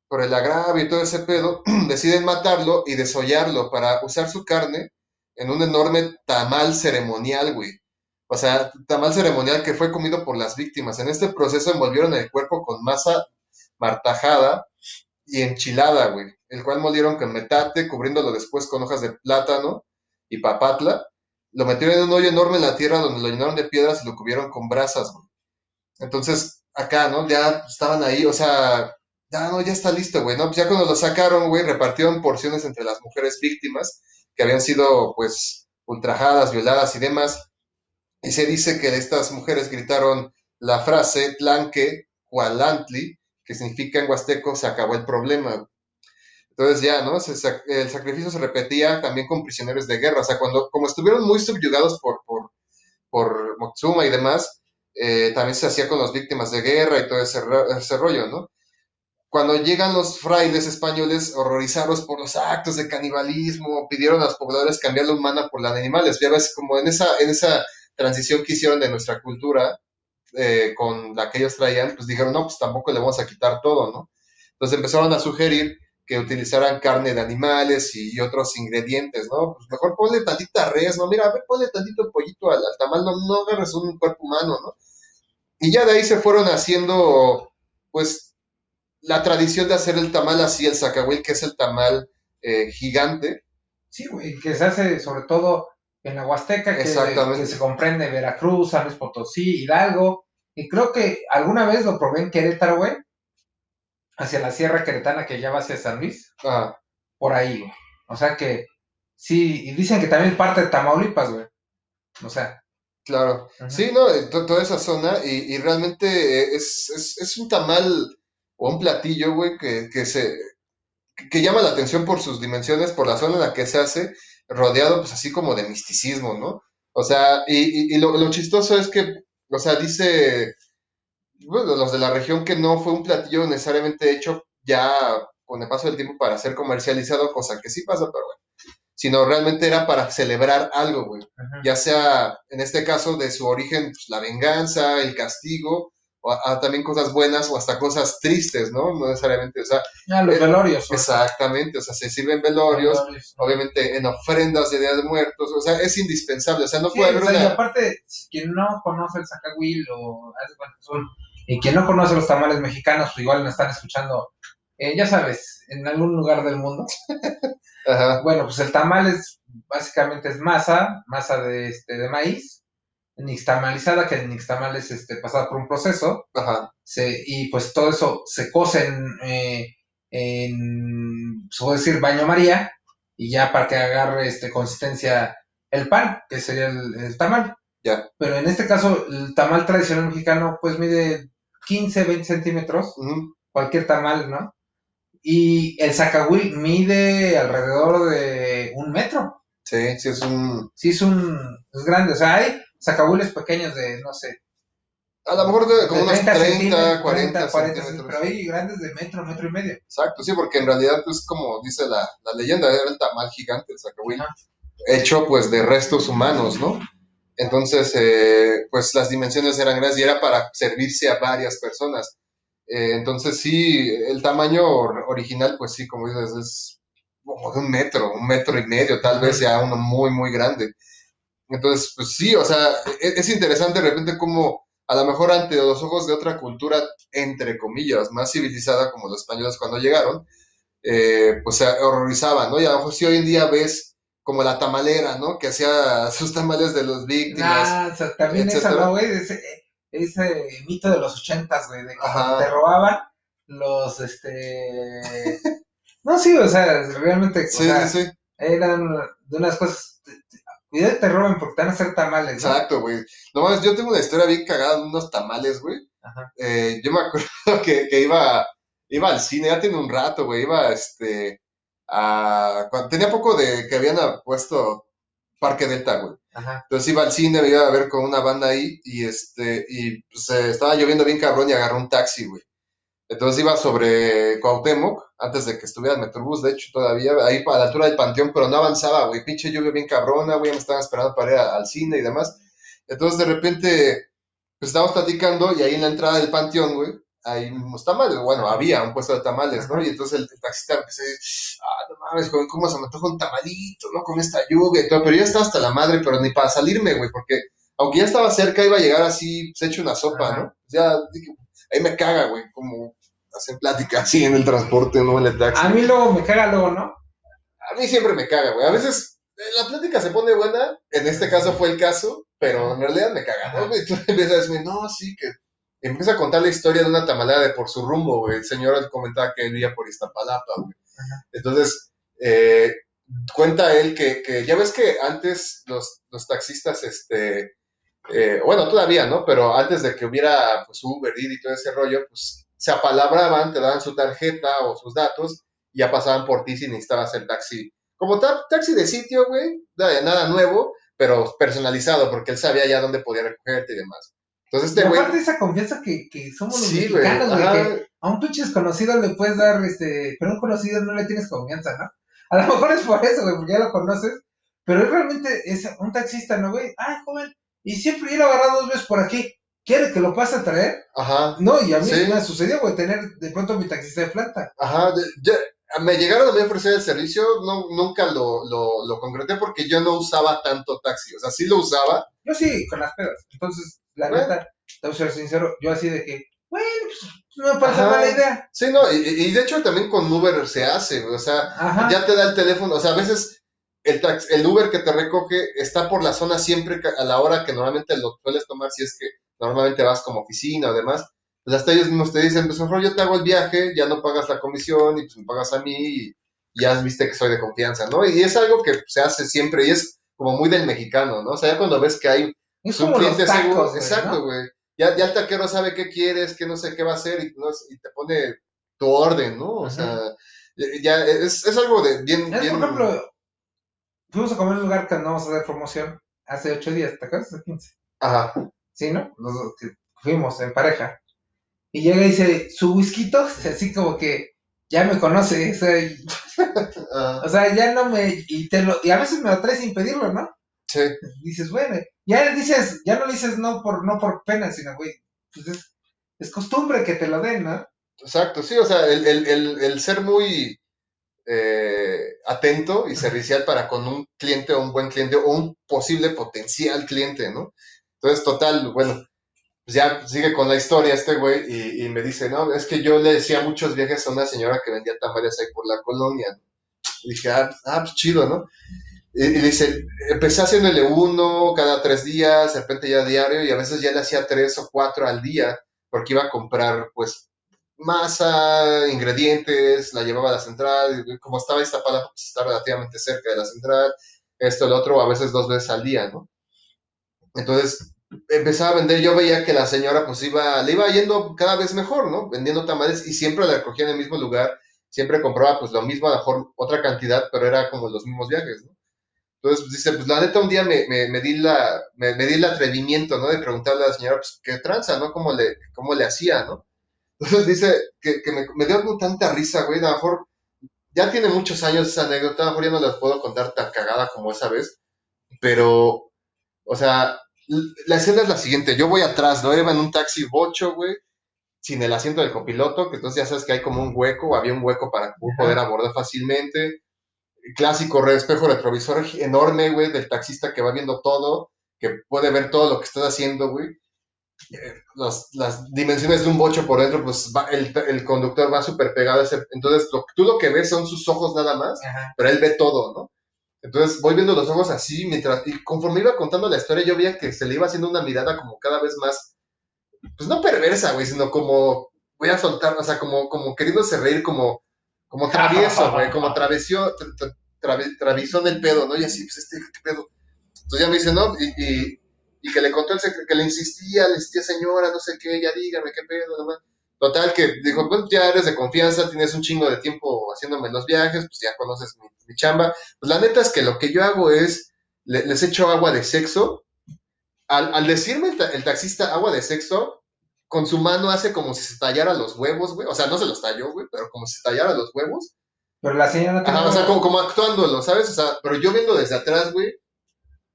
Speaker 2: por el agravio y todo ese pedo, deciden matarlo y desollarlo para usar su carne en un enorme tamal ceremonial, güey. O sea, tamal ceremonial que fue comido por las víctimas. En este proceso envolvieron el cuerpo con masa martajada y enchilada, güey, el cual molieron con metate, cubriéndolo después con hojas de plátano y papatla. Lo metieron en un hoyo enorme en la tierra donde lo llenaron de piedras y lo cubrieron con brasas, güey. Entonces, acá, ¿no? Ya estaban ahí, o sea, ya no, ya está listo, güey, ¿no? Pues ya cuando lo sacaron, güey, repartieron porciones entre las mujeres víctimas que habían sido, pues, ultrajadas, violadas y demás. Y se dice que estas mujeres gritaron la frase Tlanque Hualantli, que significa en huasteco se acabó el problema. Entonces ya, ¿no? Se el sacrificio se repetía también con prisioneros de guerra. O sea, cuando, como estuvieron muy subyugados por, por, por Moctezuma y demás, eh, también se hacía con las víctimas de guerra y todo ese, ese rollo, ¿no? cuando llegan los frailes españoles horrorizados por los actos de canibalismo, pidieron a los pobladores cambiar la humana por la de animales. Ya ves, como en esa, en esa transición que hicieron de nuestra cultura eh, con la que ellos traían, pues dijeron, no, pues tampoco le vamos a quitar todo, ¿no? Entonces empezaron a sugerir que utilizaran carne de animales y, otros ingredientes, ¿no? Pues mejor ponle tantita res, ¿no? Mira, a ver, ponle tantito pollito al, al tamal, no, no agarres un cuerpo humano, ¿no? Y ya de ahí se fueron haciendo, pues, la tradición de hacer el tamal así, el zacahuil, que es el tamal eh, gigante.
Speaker 3: Sí, güey, que se hace sobre todo en la Huasteca, que, que, se comprende Veracruz, San Luis Potosí, Hidalgo. Y creo que alguna vez lo probé en Querétaro, güey, hacia la Sierra Queretana que ya va hacia San Luis. Por ahí, güey. O sea que, sí, y dicen que también parte de Tamaulipas, güey. O sea.
Speaker 2: Claro. Sí, no, toda esa zona, y, realmente es, es, es un tamal o un platillo, güey, que, que, se, que llama la atención por sus dimensiones, por la zona en la que se hace, rodeado pues así como de misticismo, ¿no? O sea, y, y, lo, chistoso es que, o sea, dice, bueno, los de la región que no fue un platillo necesariamente hecho ya con el paso del tiempo para ser comercializado, cosa que sí pasa, pero bueno, sino realmente era para celebrar algo, güey. Ya sea, en este caso, de su origen, pues, la venganza, el castigo, o también cosas buenas o hasta cosas tristes, ¿no? No necesariamente, o sea...
Speaker 3: Ah, los velorios.
Speaker 2: Exactamente, o sea, se sirven velorios, obviamente en ofrendas de Día de Muertos, o sea, es indispensable, o sea, no puede
Speaker 3: haber Y aparte, quien no conoce el zacahuil o y quien no conoce los tamales mexicanos, pues igual me están escuchando, eh, ya sabes, en algún lugar del mundo. Ajá. Bueno, pues el tamal es, básicamente es masa, masa de, este, de maíz, nixtamalizada, que el nixtamal es este, pasada por un proceso, Se, y pues todo eso se cose en, eh, en, se puede decir, baño María, y ya para que agarre este, consistencia el pan, que sería el, tamal.
Speaker 2: Ya.
Speaker 3: Pero en este caso, el tamal tradicional mexicano, pues mide 15, 20 centímetros, cualquier tamal, ¿no? Y el zacahuil mide alrededor de un metro.
Speaker 2: Sí, sí es un...
Speaker 3: Sí es un... es grande, o sea, hay sacabules pequeños de, no sé.
Speaker 2: A lo mejor de como unos 30, 40, 40
Speaker 3: Pero hay grandes de metro, metro y medio.
Speaker 2: Exacto, sí, porque en realidad, pues como dice la, la leyenda, era el tamal gigante, el sacahuil, hecho pues de restos humanos, ¿no? Entonces, eh, pues las dimensiones eran grandes y era para servirse a varias personas. Eh, entonces, sí, el tamaño original, pues sí, como dices, es como de un metro, un metro y medio, tal vez sea uno muy, muy grande. Entonces, pues sí, o sea, e-, es, interesante de repente cómo a lo mejor ante los ojos de otra cultura, entre comillas, más civilizada como los españoles cuando llegaron, eh, pues se horrorizaban, ¿no? Y a lo mejor si hoy en día ves como la tamalera, ¿no? Que hacía sus tamales de los víctimas.
Speaker 3: Ah, o sea, también esa, ¿no, güey? Ese, ese, mito de los ochentas, güey, de que te robaban los, este... no, sí, o sea, realmente, sí, sí, sí. eran de unas cosas Cuidado te roban porque te van a hacer tamales.
Speaker 2: Exacto, güey. No más, yo tengo una historia bien cagada de unos tamales, güey. Ajá. Eh, yo me acuerdo que, que, iba, iba al cine, ya tiene un rato, güey. Iba, este, a... Tenía poco de que habían puesto Parque Delta, güey. Ajá. Entonces iba al cine, me iba a ver con una banda ahí y, este, y pues, estaba lloviendo bien cabrón y agarró un taxi, güey. Entonces iba sobre Cuauhtémoc, antes de que estuviera el Metrobús, de hecho, todavía, ahí a la altura del Panteón, pero no avanzaba, güey, pinche lluvia bien cabrona, güey, me estaban esperando para ir al cine y demás. Entonces, de repente, pues estábamos platicando y ahí en la entrada del Panteón, güey, hay unos tamales, bueno, había un puesto de tamales, ¿no? Y entonces el, taxista empezó a decir, ah, no mames, ¿cómo se me antoja un tamalito, no? Con esta lluvia y todo, pero ya estaba hasta la madre, pero ni para salirme, güey, porque aunque ya estaba cerca, iba a llegar así, pues hecho una sopa, ¿no? Ya, ahí me caga, güey, como hacer plática así en el transporte, no en el taxi.
Speaker 3: A mí luego me caga luego, ¿no?
Speaker 2: A mí siempre me caga, güey. A veces eh, la plática se pone buena, en este caso fue el caso, pero en realidad me caga, ¿no? Y tú empiezas a decirme, no, sí, que empieza a contar la historia de una tamalada de por su rumbo, güey. El señor comentaba que vivía por Iztapalapa, güey. Entonces, eh, cuenta él que, que, ya ves que antes los, los taxistas, este, eh, bueno, todavía, ¿no? Pero antes de que hubiera, pues, Uber y todo ese rollo, pues, se apalabraban, te daban su tarjeta o sus datos y ya pasaban por ti si necesitabas el taxi. Como taxi de sitio, güey, nada nuevo, pero personalizado, porque él sabía ya dónde podía recogerte y demás. Entonces, este
Speaker 3: güey. Aparte de esa confianza que, que somos los mexicanos, güey, a un pinche desconocido le puedes dar, este, pero a un conocido no le tienes confianza, ¿no? A lo mejor es por eso, güey, porque ya lo conoces, pero es realmente es un taxista, ¿no, güey? Ay, joven, y siempre ir a agarrar dos veces por aquí. ¿Quiere que lo pase a traer?
Speaker 2: Ajá.
Speaker 3: No, y a mí
Speaker 2: Sí.
Speaker 3: me sucedió, güey, tener de pronto mi taxista de planta.
Speaker 2: Ajá, de- ya- me llegaron a mí ofrecer el servicio, no, nunca lo, lo, lo concreté porque yo no usaba tanto taxi, o sea, sí lo usaba,
Speaker 3: Yo sí, con las pedas. Entonces, la
Speaker 2: Bueno.
Speaker 3: neta, te voy a ser sincero, yo así de que, bueno, pues no me parece mala idea.
Speaker 2: sí, no, y, y de hecho también con Uber se hace, o sea,
Speaker 3: Ajá.
Speaker 2: ya te da el teléfono, o sea, a veces el, tax, el Uber que te recoge está por la zona siempre a la hora que normalmente lo sueles tomar, si es que normalmente vas como oficina o demás, pues hasta ellos mismos te dicen, pues mejor yo te hago el viaje, ya no pagas la comisión y pues me pagas a mí y, ya viste que soy de confianza, ¿no? Y es algo que se hace siempre y es como muy del mexicano, ¿no? O sea, ya cuando ves que hay
Speaker 3: es
Speaker 2: un cliente seguro,
Speaker 3: tacos, güey,
Speaker 2: exacto,
Speaker 3: ¿no?
Speaker 2: güey. Ya, ya el taquero sabe qué quieres, qué no sé qué va a hacer y, no, y te pone tu orden, ¿no? O
Speaker 3: Ajá.
Speaker 2: sea, ya es, es algo de bien,
Speaker 3: Es,
Speaker 2: bien...
Speaker 3: por ejemplo, fuimos a comer un lugar que no vamos a dar promoción hace ocho días, ¿te acuerdas? Hace 15.
Speaker 2: Ajá.
Speaker 3: Sí, ¿no? Los dos que fuimos en pareja. Y llega y dice, su whisky, así como que ya me conoce, o sea, y-
Speaker 2: ah,
Speaker 3: o sea, ya no me, y te lo, y a veces me lo trae sin pedirlo, ¿no?
Speaker 2: sí,
Speaker 3: dices, bueno, ya dices, ya no le dices no por, no por pena, sino, güey, pues es, es costumbre que te lo den, ¿no?
Speaker 2: exacto, sí, o sea, el, el, el, el ser muy eh, atento y servicial para con un cliente o un buen cliente o un posible potencial cliente, ¿no? Entonces, total, bueno, pues ya sigue con la historia este güey y, me dice, no, es que yo le decía muchos viajes a una señora que vendía tamales ahí por la colonia. Y dije, ah, ah, pues chido, ¿no? Y, y dice, empecé haciéndole uno cada tres días, de repente ya diario, y a veces ya le hacía tres o cuatro al día, porque iba a comprar, pues, masa, ingredientes, la llevaba a la central, como estaba Iztapalapa, pues está relativamente cerca de la central, esto, el otro, a veces dos veces al día, ¿no? Entonces, empezaba a vender, yo veía que la señora, pues, iba, le iba yendo cada vez mejor, ¿no? Vendiendo tamales, y siempre la recogía en el mismo lugar, siempre compraba, pues, lo mismo, a lo mejor otra cantidad, pero era como los mismos viajes, ¿no? Entonces, pues, dice, pues la neta un día me, me, me di la, me, di el atrevimiento, ¿no? De preguntarle a la señora, pues, ¿qué tranza, no? ¿Cómo le, cómo le hacía, no? Entonces dice que, que me, dio como tanta risa, güey, a lo mejor ya tiene muchos años esa anécdota, a lo mejor ya no la puedo contar tan cagada como esa vez, pero, o sea, la escena es la siguiente, yo voy atrás, ¿no? Iba en un taxi bocho, güey, sin el asiento del copiloto, que entonces ya sabes que hay como un hueco, había un hueco para poder abordar fácilmente, clásico re- espejo retrovisor enorme, güey, del taxista que va viendo todo, que puede ver todo lo que estás haciendo, güey. Eh, los- las dimensiones de un bocho por dentro, pues va- el, el conductor va súper pegado a ese. Entonces, lo- tú lo que ves son sus ojos nada más,
Speaker 3: Ajá.
Speaker 2: pero él ve todo, ¿no? Entonces voy viendo los ojos así, mientras, y conforme iba contando la historia, yo veía que se le iba haciendo una mirada como cada vez más, pues no perversa, güey, sino como, voy a soltar, o sea, como, como queriéndose reír, como, como travieso, güey, como travesio, tra- tra- travi- travisón del pedo, ¿no? Y así, pues este, ¿qué pedo? Entonces ya me dice, no, y, y, y que le contó el secreto, que le insistía, le insistía, señora, no sé qué, ya dígame qué pedo, nomás. Total, que dijo, bueno, ya eres de confianza, tienes un chingo de tiempo haciéndome los viajes, pues ya conoces mi, mi chamba. Pues la neta es que lo que yo hago es, le- les echo agua de sexo. Al, al decirme el, ta- el taxista agua de sexo, con su mano hace como si se tallara los huevos, güey. O sea, no se los talló, güey, pero como si se tallara los huevos.
Speaker 3: Pero la señora
Speaker 2: Ajá, o sea, como, como actuándolo, ¿sabes? O sea, pero yo viendo desde atrás, güey.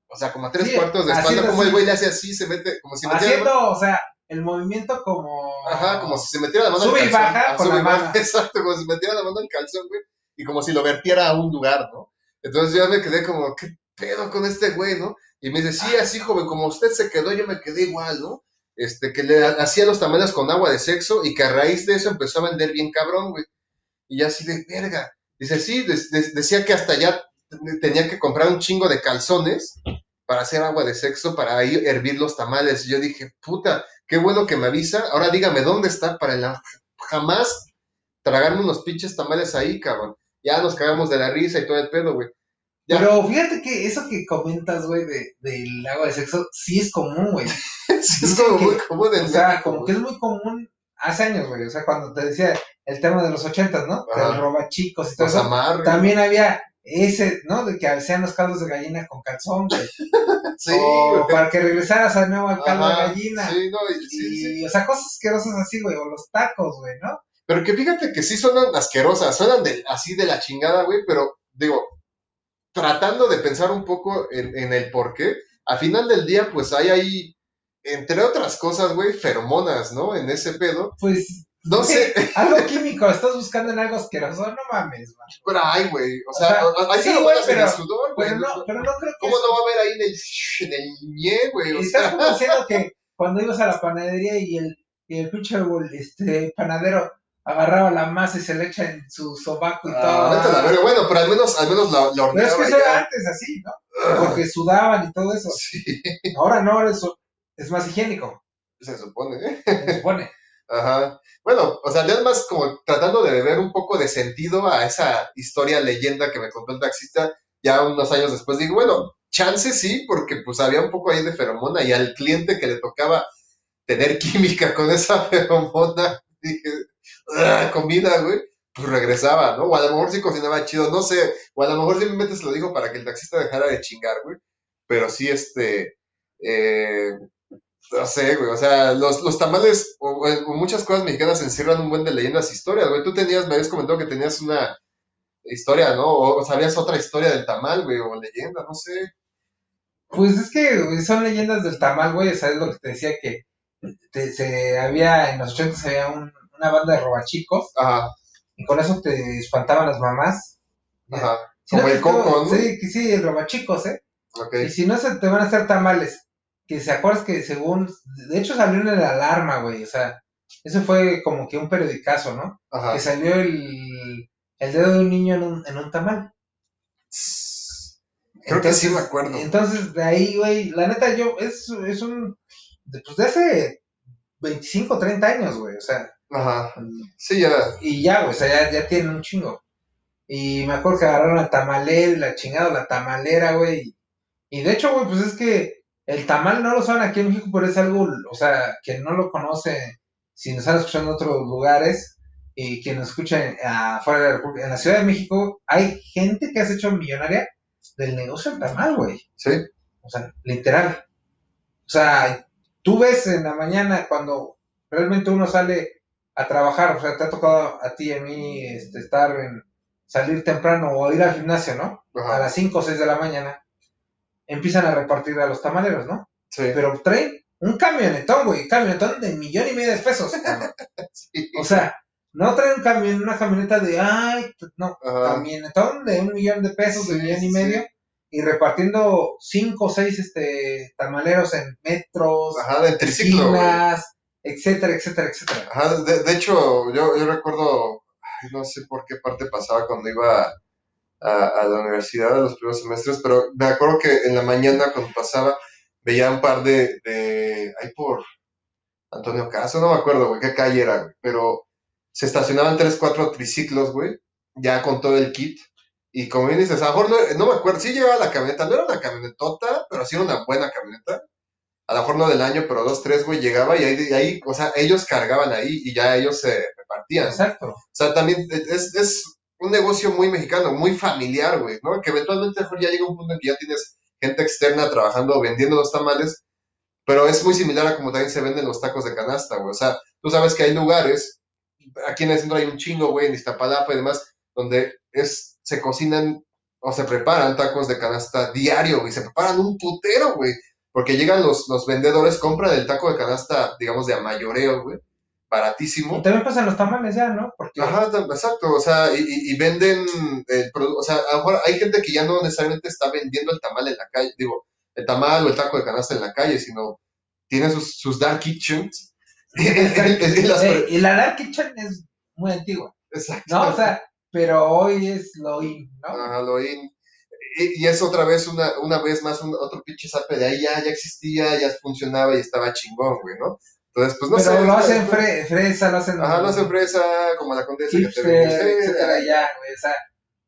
Speaker 2: O sea, como a tres
Speaker 3: Sí,
Speaker 2: cuartos de espalda, como el güey le hace así, se mete, como si metiera.
Speaker 3: haciendo, o sea, el movimiento como...
Speaker 2: Ajá, como si se metiera la mano
Speaker 3: Sube
Speaker 2: al
Speaker 3: y
Speaker 2: calzón.
Speaker 3: baja
Speaker 2: Ah,
Speaker 3: con
Speaker 2: sube
Speaker 3: la
Speaker 2: y baja,
Speaker 3: mano.
Speaker 2: Exacto, como si metiera la mano al calzón, güey. Y como si lo vertiera a un lugar, ¿no? Entonces yo me quedé como, ¿qué pedo con este güey, no? Y me dice, sí, así, joven, como usted se quedó, yo me quedé igual, ¿no? Este, que le hacía los tamales con agua de sexo y que a raíz de eso empezó a vender bien cabrón, güey. Y ya así de, verga. Dice, sí, decía que hasta ya tenía que comprar un chingo de calzones para hacer agua de sexo, para ahí hervir los tamales. Y yo dije, puta, qué bueno que me avisa. Ahora dígame dónde está para el, jamás tragarme unos pinches tamales ahí, cabrón. Ya nos cagamos de la risa y todo el pedo, güey. Ya.
Speaker 3: Pero fíjate que eso que comentas, güey, de, del agua de sexo, sí es común, güey.
Speaker 2: Sí, es como
Speaker 3: que-
Speaker 2: muy común en
Speaker 3: O sea,
Speaker 2: México,
Speaker 3: como que es muy común hace años, güey. O sea, cuando te decía el tema de los ochentas, ¿no? Del roba chicos y todo
Speaker 2: Los
Speaker 3: eso. También había ese, ¿no? De que hacían los caldos de gallina con calzón, güey.
Speaker 2: Sí,
Speaker 3: o para que regresaras al nuevo al caldo
Speaker 2: Ajá,
Speaker 3: de gallina.
Speaker 2: Sí, no, y- sí,
Speaker 3: y,
Speaker 2: sí.
Speaker 3: o sea, cosas asquerosas así, güey. O los tacos, güey, ¿no?
Speaker 2: Pero que fíjate que sí suenan asquerosas, suenan de, así de la chingada, güey, pero digo, tratando de pensar un poco en, en el por qué, al final del día, pues hay ahí, entre otras cosas, güey, feromonas, ¿no? En ese pedo.
Speaker 3: Pues,
Speaker 2: No sé,
Speaker 3: algo químico, estás buscando en algo asqueroso, no mames, man.
Speaker 2: pero hay, güey. O
Speaker 3: O
Speaker 2: sea,
Speaker 3: sea,
Speaker 2: hay
Speaker 3: sí,
Speaker 2: feromonas
Speaker 3: güey,
Speaker 2: en el
Speaker 3: pero-
Speaker 2: sudor, güey.
Speaker 3: Pero no, pero no creo que
Speaker 2: ¿Cómo no va a haber ahí en el, en el ñe, güey? O
Speaker 3: Estás
Speaker 2: sea,
Speaker 3: como diciendo que cuando ibas a la panadería y el, y el pinche este, panadero agarraba la masa y se le echa en su sobaco y
Speaker 2: ah,
Speaker 3: todo.
Speaker 2: vete a la verga. Bueno, pero al menos, al menos la, la
Speaker 3: Pero es que eso era antes así, ¿no? Porque sudaban y todo eso.
Speaker 2: Sí,
Speaker 3: Ahora no, ahora eso es más higiénico,
Speaker 2: se supone, ¿eh?
Speaker 3: se supone.
Speaker 2: Ajá. Bueno, o sea, ya más como tratando de ver un poco de sentido a esa historia leyenda que me contó el taxista ya unos años después. Digo, bueno, chance sí, porque pues había un poco ahí de feromona y al cliente que le tocaba tener química con esa feromona, dije, "Ah, comida, güey, pues regresaba, ¿no? O a lo mejor sí cocinaba chido, no sé, o a lo mejor simplemente se lo dijo para que el taxista dejara de chingar, güey. Pero sí, este, eh, no sé, güey, o sea, los, los tamales o, o muchas cosas mexicanas encierran un buen de leyendas e historias, güey. Tú tenías, me habías comentado que tenías una historia, ¿no? O, o sabías otra historia del tamal, güey, o leyenda, no sé.
Speaker 3: Pues es que güey, son leyendas del tamal, güey. ¿Sabes lo que te decía? Que te- se había, en los 80 había un- una banda de robachicos
Speaker 2: Ajá,
Speaker 3: y con eso te espantaban las mamás.
Speaker 2: ajá.
Speaker 3: Si
Speaker 2: Como el coco, ¿no?
Speaker 3: Sí, sí, el robachicos, ¿eh? Y si no, se te van a hacer tamales. Que se acuerdas que según. De hecho, salió en la alarma, güey. O sea, eso fue como que un periodicazo, ¿no?
Speaker 2: Ajá.
Speaker 3: Que salió el, el dedo de un niño en un, en un tamal.
Speaker 2: Creo que sí me acuerdo.
Speaker 3: Entonces, de ahí, güey, la neta, yo. Es, es un. Pues de hace 25, 30 años, güey. O sea,
Speaker 2: Ajá. Sí, ya.
Speaker 3: y ya, güey, o sea, ya, ya tienen un chingo. Y me acuerdo que agarraron a tamalera, la chingada, la tamalera, güey. Y de hecho, güey, pues es que el tamal no lo saben aquí en México, pero es algo, o sea, que no lo conoce, si nos están escuchando en otros lugares, y quien nos escucha en- afuera de la República, en la Ciudad de México, hay gente que has hecho millonaria del negocio del tamal, güey.
Speaker 2: Sí.
Speaker 3: O sea, literal. O sea, tú ves en la mañana cuando realmente uno sale a trabajar, o sea, te ha tocado a ti y a mí este, estar en salir temprano o ir al gimnasio, ¿no? A las 5 o 6 de la mañana, empiezan a repartir a los tamaleros, ¿no?
Speaker 2: Sí.
Speaker 3: Pero traen un camionetón, güey, camionetón de millón y medio de pesos.
Speaker 2: sí.
Speaker 3: O sea, no traen un camión, una camioneta de, ay, no,
Speaker 2: Ajá.
Speaker 3: camionetón de un millón de pesos, de
Speaker 2: Sí,
Speaker 3: millón y medio, y repartiendo cinco o seis este, tamaleros en metros,
Speaker 2: Ajá, de triciclo,
Speaker 3: esquinas, etcétera, etcétera, etcétera.
Speaker 2: Ajá, de, de hecho, yo, yo recuerdo, no sé por qué parte pasaba cuando iba a, a la universidad, a los primeros semestres, pero me acuerdo que en la mañana cuando pasaba, veía un par de, de ahí por Antonio Caso, no me acuerdo, güey, qué calle era, güey, pero se estacionaban tres, cuatro triciclos, güey, ya con todo el kit. Y como bien dices, a lo mejor no, no me acuerdo, sí llevaba la camioneta, no era una camionetota, pero sí era una buena camioneta. A lo mejor no del año, pero dos, tres, güey, llegaba y ahí, y ahí, o sea, ellos cargaban ahí y ya ellos se repartían.
Speaker 3: Exacto.
Speaker 2: O sea, también es, es un negocio muy mexicano, muy familiar, güey, ¿no? Que eventualmente ya llega un punto en que ya tienes gente externa trabajando, vendiendo los tamales, pero es muy similar a como también se venden los tacos de canasta, güey. O sea, tú sabes que hay lugares, aquí en el centro hay un chingo, güey, en Iztapalapa y demás, donde es, se cocinan o se preparan tacos de canasta diario, güey. Se preparan un putero, güey. Porque llegan los, los vendedores, compran el taco de canasta, digamos, de a mayoreo, güey. Baratísimo.
Speaker 3: Y también pasan los tamales ya, ¿no? Porque
Speaker 2: Ajá, exacto, o sea, y, y- venden el producto, o sea, a lo mejor hay gente que ya no necesariamente está vendiendo el tamal en la calle, digo, el tamal o el taco de canasta en la calle, sino tiene sus, sus dark kitchens. y
Speaker 3: Eh, y la Dark Kitchen es muy antigua,
Speaker 2: exacto.
Speaker 3: ¿no? O sea, pero hoy es lo in, ¿no?
Speaker 2: Ajá, lo in- y, y es otra vez, una, una vez más, un, otro pinche zape de ahí ya, ya existía, ya funcionaba y estaba chingón, güey, ¿no? Entonces, pues no
Speaker 3: pero
Speaker 2: sé.
Speaker 3: lo hacen fre- fresa, lo hacen
Speaker 2: Ajá, lo hacen fresa, como la condesa que te
Speaker 3: etcétera, ya, güey, o sea,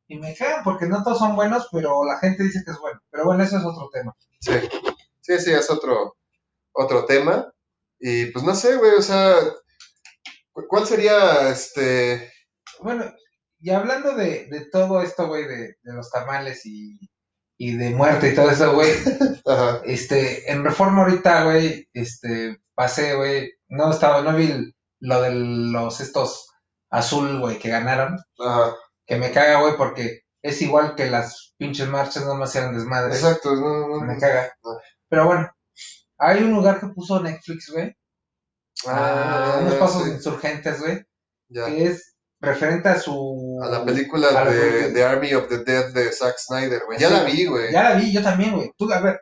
Speaker 3: y me cagan porque no todos son buenos, pero la gente dice que es bueno. Pero bueno, eso es otro tema.
Speaker 2: Sí, sí, sí, es otro, otro tema. Y pues no sé, güey, o sea, cu- ¿cuál sería este?
Speaker 3: Bueno, y hablando de, de todo esto, güey, de, de los tamales y, y de muerte y todo eso, güey,
Speaker 2: Ajá,
Speaker 3: este, en Reforma ahorita, güey, este, pasé, güey, no estaba, no vi lo de los, estos azul, güey, que ganaron.
Speaker 2: Ajá.
Speaker 3: Que me caga, güey, porque es igual que las pinches marchas, nomás eran desmadres.
Speaker 2: Exacto, no, no,
Speaker 3: Me
Speaker 2: no.
Speaker 3: caga.
Speaker 2: No.
Speaker 3: Pero bueno, hay un lugar que puso Netflix, güey.
Speaker 2: Ah,
Speaker 3: unos pasos
Speaker 2: sí,
Speaker 3: insurgentes, güey. Que es referente a su.
Speaker 2: A la película
Speaker 3: a
Speaker 2: de,
Speaker 3: película.
Speaker 2: de Army of the Dead de Zack Snyder, güey. Ya
Speaker 3: Sí.
Speaker 2: la vi, güey.
Speaker 3: Ya la vi, yo también, güey. Tú, a ver,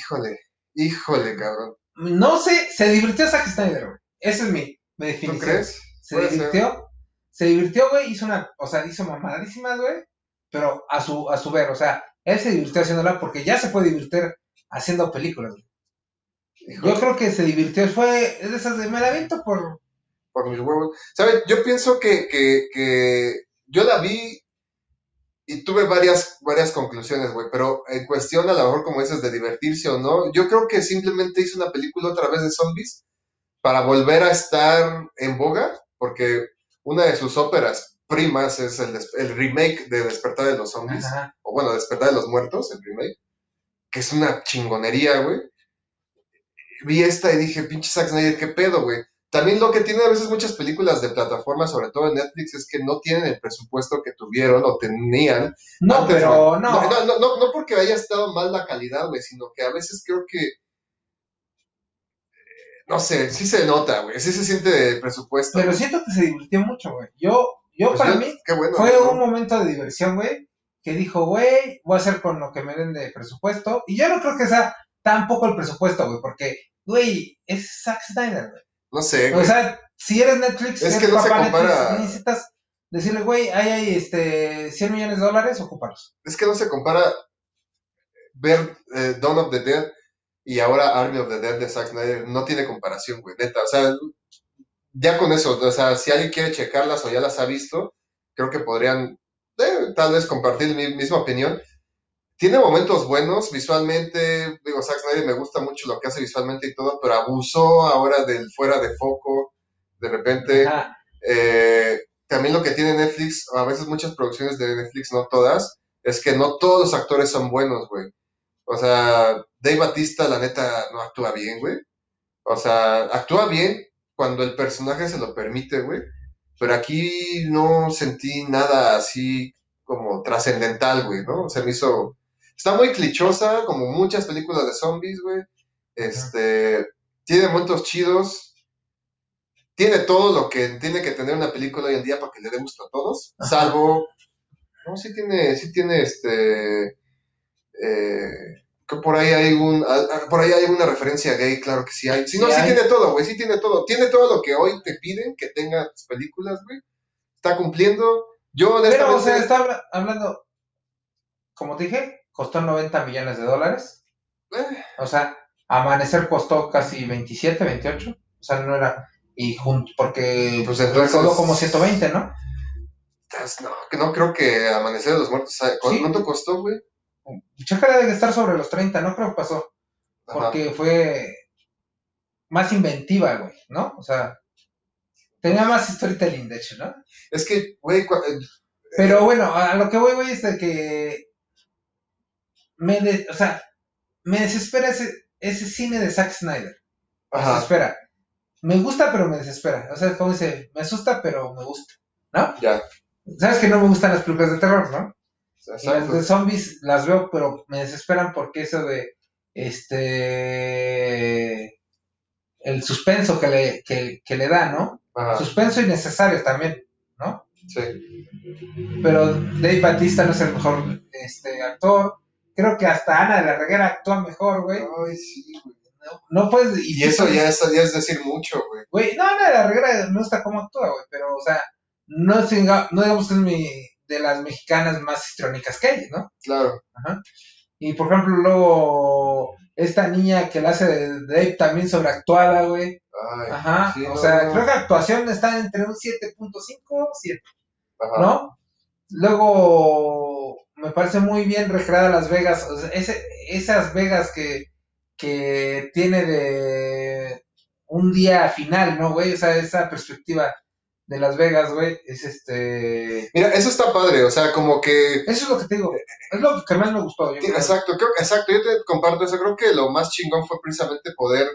Speaker 2: Híjole, híjole, cabrón.
Speaker 3: No sé, se divirtió Zack Snyder, güey. Esa es mi, mi
Speaker 2: ¿Tú
Speaker 3: definición.
Speaker 2: crees?
Speaker 3: Se
Speaker 2: Puede ser.
Speaker 3: divirtió. Se divirtió, güey. Hizo una, o sea, hizo mamadísimas, güey. Pero a su, a su ver, o sea, él se divirtió haciéndola porque ya se puede divertir haciendo películas, güey. Yo creo que se divirtió, fue es de esas de me la aviento por.
Speaker 2: por mis huevos. ¿Sabes? Yo pienso que, que, que yo la vi y tuve varias, varias conclusiones, güey. Pero en cuestión, a lo mejor, como dices, de divertirse o no, yo creo que simplemente hizo una película otra vez de zombies para volver a estar en boga, porque una de sus óperas primas es el, el remake de Despertar de los Zombies.
Speaker 3: Ajá.
Speaker 2: o bueno, Despertar de los Muertos, el remake, que es una chingonería, güey. Vi esta y dije, pinche Zack Snyder, qué pedo, güey. También lo que tiene a veces muchas películas de plataforma, sobre todo en Netflix, es que no tienen el presupuesto que tuvieron o tenían.
Speaker 3: No, pero no.
Speaker 2: No, no, no, no porque haya estado mal la calidad, güey, sino que a veces creo que. eh, No sé, sí se nota, güey. Sí se siente el presupuesto.
Speaker 3: Pero
Speaker 2: güey.
Speaker 3: siento que se divirtió mucho, güey. Yo, yo
Speaker 2: Pues
Speaker 3: para
Speaker 2: yo-
Speaker 3: mí,
Speaker 2: bueno.
Speaker 3: fue
Speaker 2: ¿no?
Speaker 3: un momento de diversión, güey. Que dijo, güey, voy a hacer con lo que me den de presupuesto. Y yo no creo que sea tampoco el presupuesto, güey. Porque, güey, es Zack Snyder, güey.
Speaker 2: No sé,
Speaker 3: O
Speaker 2: güey.
Speaker 3: sea, si eres Netflix,
Speaker 2: Es
Speaker 3: si
Speaker 2: que no se
Speaker 3: papá
Speaker 2: compara-
Speaker 3: Netflix, necesitas decirle, güey, ahí hay este 100 millones de dólares, ocúpalos.
Speaker 2: es que no se compara ver eh, Dawn of the Dead y ahora Army of the Dead de Zack Snyder. No tiene comparación, güey, neta. O sea, ya con eso, o sea, si alguien quiere checarlas o ya las ha visto, creo que podrían eh, tal vez compartir mi misma opinión. Tiene momentos buenos visualmente, digo, Zack Snyder me gusta mucho lo que hace visualmente y todo, pero abusó ahora del fuera de foco, de repente. Eh, también lo que tiene Netflix, a veces muchas producciones de Netflix, no todas, es que no todos los actores son buenos, güey. O sea, Dave Batista, la neta, no actúa bien, güey. O sea, actúa bien cuando el personaje se lo permite, güey. Pero aquí no sentí nada así como trascendental, güey, ¿no? Se me hizo... Está muy clichosa, como muchas películas de zombies, güey. Este... Tiene momentos chidos. Tiene todo lo que tiene que tener una película hoy en día para que le dé gusto a todos.
Speaker 3: Ajá.
Speaker 2: Salvo... No, sí tiene, sí tiene este... eh, que por ahí hay un ah, ah, por ahí hay una referencia gay, claro que sí hay. Si no,
Speaker 3: Sí
Speaker 2: sí
Speaker 3: hay.
Speaker 2: tiene todo, güey, sí tiene todo. Tiene todo lo que hoy te piden que tenga tus películas, güey. Está cumpliendo. Yo
Speaker 3: Pero, o sea, está habla- hablando, como te dije, costó 90 millones de dólares.
Speaker 2: eh,
Speaker 3: O sea, Amanecer costó casi 27, 28. O sea, no era. Y junto, porque
Speaker 2: Pues entonces-
Speaker 3: recaudó como 120, ¿no?
Speaker 2: no, que no creo que Amanecer de los Muertos. ¿sabe ¿Cuánto,
Speaker 3: Sí.
Speaker 2: costó, güey?
Speaker 3: Checa debe de estar sobre los 30, no creo que pasó.
Speaker 2: Ajá.
Speaker 3: Porque fue más inventiva, güey, ¿no? O sea, tenía más storytelling, de hecho, ¿no?
Speaker 2: Es que, güey,
Speaker 3: Pero bueno, a lo que voy, güey, es de que. Me de- o sea, me desespera ese, ese cine de Zack Snyder. Me desespera. Me gusta, pero me desespera. O sea, como dice, me asusta, pero me gusta. ¿No?
Speaker 2: ya.
Speaker 3: Sabes que no me gustan las películas de terror, ¿no? Y las de zombies las veo, pero me desesperan porque eso de. Este. El suspenso que le, que, que le da, ¿no?
Speaker 2: Ajá,
Speaker 3: Suspenso innecesario también, ¿no?
Speaker 2: sí.
Speaker 3: pero Dave Batista no es el mejor este, actor. Creo que hasta Ana de la Reguera actúa mejor, güey.
Speaker 2: Ay, sí, güey.
Speaker 3: No, no puedes.
Speaker 2: Y eso ya es, ya es decir mucho, güey.
Speaker 3: Güey, no, Ana de la Reguera me gusta cómo actúa, güey. Pero, o sea, no, es, inga- no digamos que es mi, de las mexicanas más histriónicas que hay, ¿no?
Speaker 2: Claro.
Speaker 3: Y por ejemplo, luego, esta niña que la hace de Dave también sobreactuada, güey.
Speaker 2: Ay,
Speaker 3: Ajá.
Speaker 2: sí,
Speaker 3: o
Speaker 2: no,
Speaker 3: sea,
Speaker 2: no.
Speaker 3: creo que la actuación está entre un 7.5 7.
Speaker 2: Ajá.
Speaker 3: ¿no? Luego me parece muy bien recreada Las Vegas, o sea, ese- esas Vegas que, que tiene de un día final, ¿no, güey? O sea, esa perspectiva de Las Vegas, güey, es este...
Speaker 2: Mira, eso está padre, o sea, como que
Speaker 3: Eso es lo que te digo, es lo que más me gustó. yo
Speaker 2: Sí, exacto, creo, exacto, yo te comparto eso, creo que lo más chingón fue precisamente poder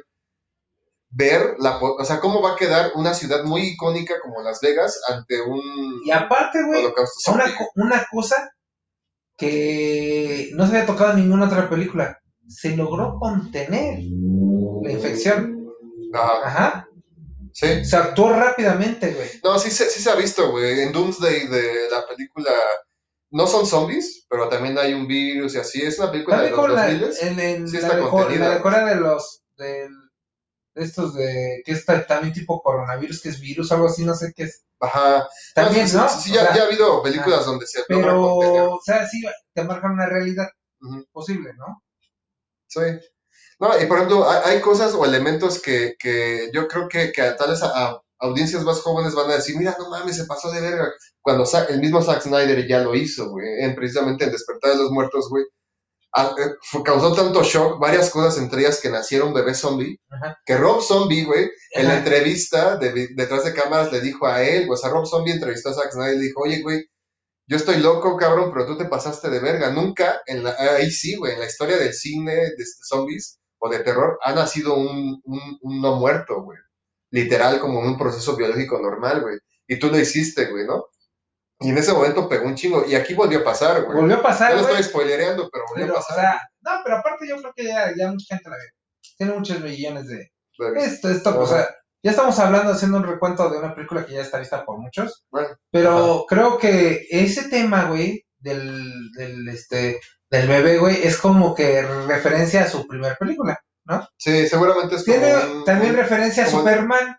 Speaker 2: ver la, o sea, cómo va a quedar una ciudad muy icónica como Las Vegas ante un
Speaker 3: Y aparte, güey, una cosa que no se había tocado en ninguna otra película. Se logró contener la infección.
Speaker 2: Ajá,
Speaker 3: Ajá.
Speaker 2: sí.
Speaker 3: Se actuó rápidamente, güey.
Speaker 2: No, sí, se- sí se ha visto, güey. En Doomsday de la película, no son zombies, pero también hay un virus y así. Es una película de
Speaker 3: También
Speaker 2: los
Speaker 3: con la,
Speaker 2: 2000
Speaker 3: en, en
Speaker 2: sí
Speaker 3: la,
Speaker 2: está
Speaker 3: de, de los de estos de que es ta- también tipo coronavirus, que es virus, algo así, no sé qué es.
Speaker 2: Ajá.
Speaker 3: También, ¿no?
Speaker 2: Sí, ya,
Speaker 3: sea,
Speaker 2: ya ha habido películas donde se
Speaker 3: pero, o sea, sí, te marcan una realidad posible, ¿no?
Speaker 2: Sí. No, y por ejemplo, hay, hay cosas o elementos que, que yo creo que, que a tales a, a audiencias más jóvenes van a decir, mira, no mames, se pasó de verga. Cuando Sa- el mismo Zack Snyder ya lo hizo, güey, en, precisamente en Despertar de los Muertos, güey. A- eh, causó tanto shock, varias cosas, entre ellas que naciera un bebé zombie,
Speaker 3: Ajá.
Speaker 2: que Rob Zombie, güey, en la entrevista de, vi- detrás de cámaras le dijo a él, o sea, Rob Zombie entrevistó a Zack Snyder y le dijo, oye, güey, yo estoy loco, cabrón, pero tú te pasaste de verga. Nunca, en la, ahí sí, güey, en la historia del cine de este, zombies o de terror, ha nacido un, un, un no muerto, güey. Literal, como en un proceso biológico normal, güey. Y tú lo hiciste, güey, ¿no? Y en ese momento pegó un chingo. Y aquí volvió a pasar, güey.
Speaker 3: Volvió a pasar,
Speaker 2: lo
Speaker 3: güey.
Speaker 2: estoy spoilereando, pero volvió
Speaker 3: Pero,
Speaker 2: a
Speaker 3: o
Speaker 2: pasar.
Speaker 3: sea, no, pero aparte yo creo que ya, ya mucha gente la ve. Tiene muchos millones de... Esto, esto,
Speaker 2: Ajá.
Speaker 3: o sea, ya estamos hablando, haciendo un recuento de una película que ya está vista por muchos.
Speaker 2: Bueno,
Speaker 3: Pero creo que ese tema, güey, del, del, este, del bebé, güey, es como que referencia a su primer película.
Speaker 2: sí, seguramente es como
Speaker 3: Tiene
Speaker 2: un-
Speaker 3: también
Speaker 2: un-
Speaker 3: referencia a Superman,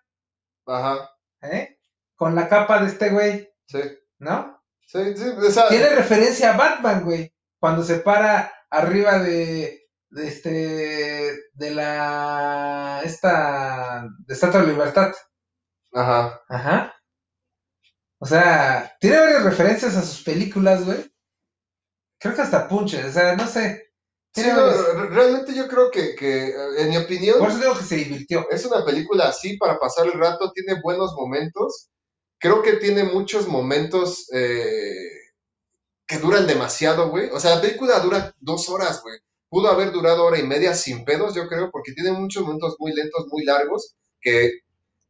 Speaker 2: Ajá,
Speaker 3: ¿eh? Con la capa de este güey,
Speaker 2: sí.
Speaker 3: ¿No?
Speaker 2: Sí, sí, o sea,
Speaker 3: Tiene referencia a Batman, güey, cuando se para arriba de, de este, de la, esta, de Estatua de Libertad.
Speaker 2: ajá.
Speaker 3: Ajá. O sea, tiene varias referencias a sus películas, güey. Creo que hasta Punches, o sea, no sé.
Speaker 2: Sí, no, realmente yo creo que, que, eh, en mi opinión,
Speaker 3: Por eso digo que se divirtió.
Speaker 2: es una película así para pasar el rato, tiene buenos momentos. Creo que tiene muchos momentos eh, que duran demasiado, güey. O sea, la película dura dos horas, güey. Pudo haber durado hora y media sin pedos, yo creo, porque tiene muchos momentos muy lentos, muy largos, que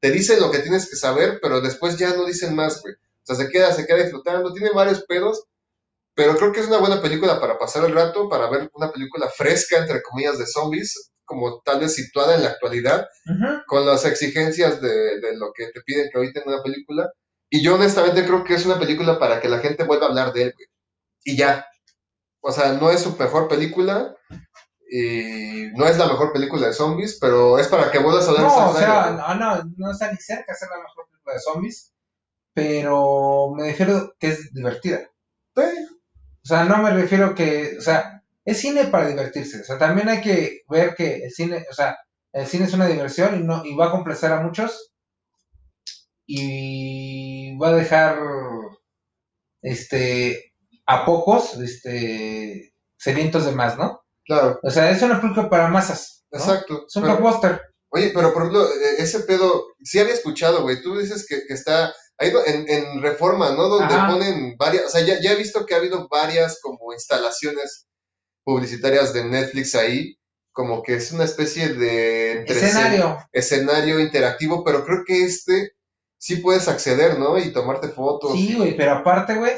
Speaker 2: te dicen lo que tienes que saber, pero después ya no dicen más, güey. O sea, se queda, se queda disfrutando, tiene varios pedos, pero creo que es una buena película para pasar el rato, para ver una película fresca, entre comillas, de zombies, como tal vez situada en la actualidad, con las exigencias de, de lo que te piden que ahorita en una película. Y yo honestamente creo que es una película para que la gente vuelva a hablar de él, güey. Y ya. O sea, no es su mejor película y no es la mejor película de zombies, pero es para que vuelvas a hablar
Speaker 3: No, o sea, no, no, no está ni cerca de ser la mejor película de zombies, pero me refiero que es divertida.
Speaker 2: Sí,
Speaker 3: O sea, no me refiero que, o sea, es cine para divertirse. O sea, también hay que ver que el cine, o sea, el cine es una diversión y no y va a complacer a muchos y va a dejar, este, a pocos, este, sedientos de más, ¿no?
Speaker 2: claro,
Speaker 3: O sea, es una película para masas. ¿no?
Speaker 2: exacto.
Speaker 3: Es un blockbuster.
Speaker 2: Oye, pero por ejemplo, eh, ese pedo, sí había escuchado, güey. Tú dices que, que está ahí en, en Reforma, ¿no? Donde
Speaker 3: Ajá.
Speaker 2: ponen varias, o sea, ya, ya he visto que ha habido varias como instalaciones publicitarias de Netflix ahí, como que es una especie de
Speaker 3: Escenario.
Speaker 2: escenario interactivo, pero creo que este sí puedes acceder, ¿no? Y tomarte fotos.
Speaker 3: Sí,
Speaker 2: y-
Speaker 3: güey, pero aparte, güey,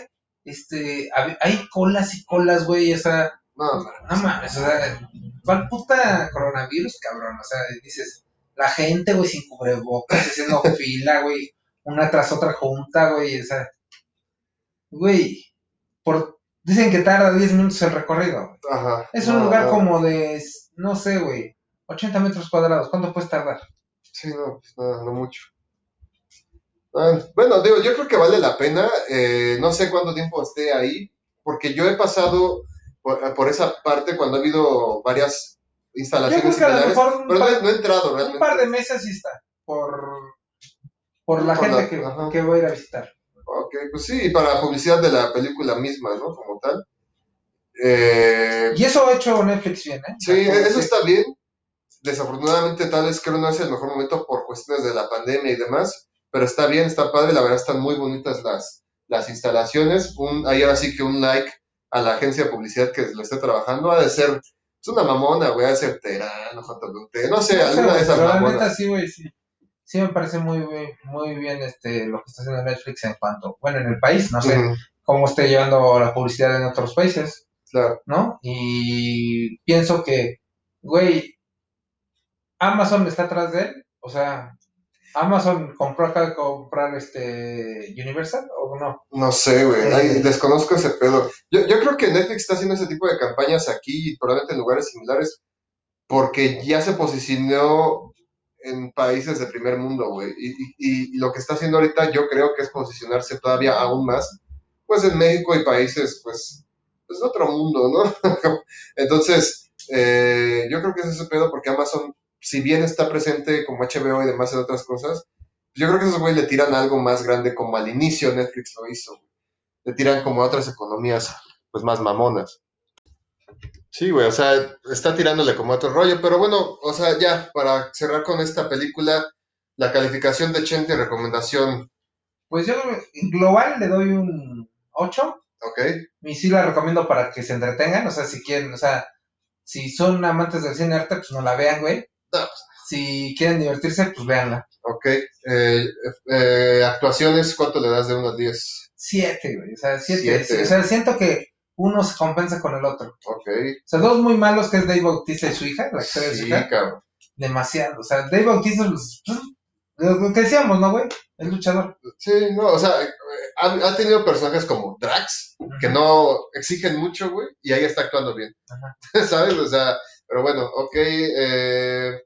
Speaker 3: este, hay colas y colas, güey, o sea,
Speaker 2: No,
Speaker 3: no mames, o sea, ¿cuál puta coronavirus, cabrón? O sea, dices, la gente, güey, sin cubrebocas, haciendo fila, güey, una tras otra junta, güey, o sea, güey, por, dicen que tarda 10 minutos el recorrido,
Speaker 2: ajá.
Speaker 3: Es un
Speaker 2: no,
Speaker 3: lugar
Speaker 2: no.
Speaker 3: como de, no sé, güey, 80 metros cuadrados, ¿cuánto puedes tardar?
Speaker 2: Sí, no, pues nada, no mucho. Ah, bueno, digo, yo creo que vale la pena. eh, no sé cuánto tiempo esté ahí, porque yo he pasado por, por esa parte cuando ha habido varias instalaciones similares,
Speaker 3: un
Speaker 2: pero no
Speaker 3: par,
Speaker 2: no he entrado
Speaker 3: un
Speaker 2: realmente.
Speaker 3: par de meses sí está, por, por la
Speaker 2: Por
Speaker 3: gente
Speaker 2: la-
Speaker 3: que,
Speaker 2: ajá.
Speaker 3: que voy a ir a visitar.
Speaker 2: Ok, pues sí, para publicidad de la película misma, ¿no? Como tal. Eh,
Speaker 3: Y eso ha hecho Netflix bien, ¿eh?
Speaker 2: Sí, eso está bien. Desafortunadamente, tal vez creo no es el mejor momento por cuestiones de la pandemia y demás, pero está bien, está padre, la verdad están muy bonitas las, las instalaciones. Un, ahí ahora sí que un like a la agencia de publicidad que lo esté trabajando, ha de ser Es una mamona, güey, hace Terán, JT, no sé,
Speaker 3: No sé,
Speaker 2: alguna de esas mamonas.
Speaker 3: neta sí, güey, sí. Sí me parece muy, bien- muy bien este, lo que está haciendo Netflix en cuanto, bueno, en el país, no sé cómo esté llevando la publicidad en otros países,
Speaker 2: claro.
Speaker 3: ¿no? Y pienso que, güey, Amazon está atrás de él, o sea, Amazon compró acá comprar este Universal o no?
Speaker 2: No sé, güey,
Speaker 3: Eh.
Speaker 2: desconozco ese pedo. Yo, yo creo que Netflix está haciendo ese tipo de campañas aquí y probablemente en lugares similares porque ya se posicionó en países de primer mundo, güey. Y, y- y lo que está haciendo ahorita yo creo que es posicionarse todavía aún más, pues en México y países, pues, pues de otro mundo, ¿no? Entonces, eh, yo creo que es ese pedo porque Amazon, si bien está presente como HBO y demás en otras cosas, yo creo que esos güeyes le tiran algo más grande como al inicio Netflix lo hizo. Le tiran como a otras economías, pues más mamonas. Sí, güey, o sea, está tirándole como a otro rollo, pero bueno, o sea, ya, para cerrar con esta película, la calificación de Chente, recomendación,
Speaker 3: Pues yo global le doy un 8
Speaker 2: ¿ok?
Speaker 3: y sí la recomiendo para que se entretengan, o sea, si quieren, o sea, si son amantes del cine arte, pues no la vean, güey.
Speaker 2: No, pues,
Speaker 3: Si quieren divertirse, pues véanla.
Speaker 2: Ok, eh, eh, actuaciones, ¿cuánto le das de 1 a 10?
Speaker 3: Siete, güey, o sea, siete.
Speaker 2: Siete.
Speaker 3: O sea, siento que uno se compensa con el otro.
Speaker 2: Ok,
Speaker 3: O sea, dos muy malos, que es Dave Bautista y su hija, la historia de su
Speaker 2: sí,
Speaker 3: hija.
Speaker 2: cabrón.
Speaker 3: Demasiado. O sea, Dave Bautista, pues, lo lo que decíamos, ¿no, güey? El luchador.
Speaker 2: Sí, no, o sea, ha, ha tenido personajes como Drax, que no exigen mucho, güey, y ahí está actuando bien. ¿Sabes? O sea, pero bueno, ok. eh,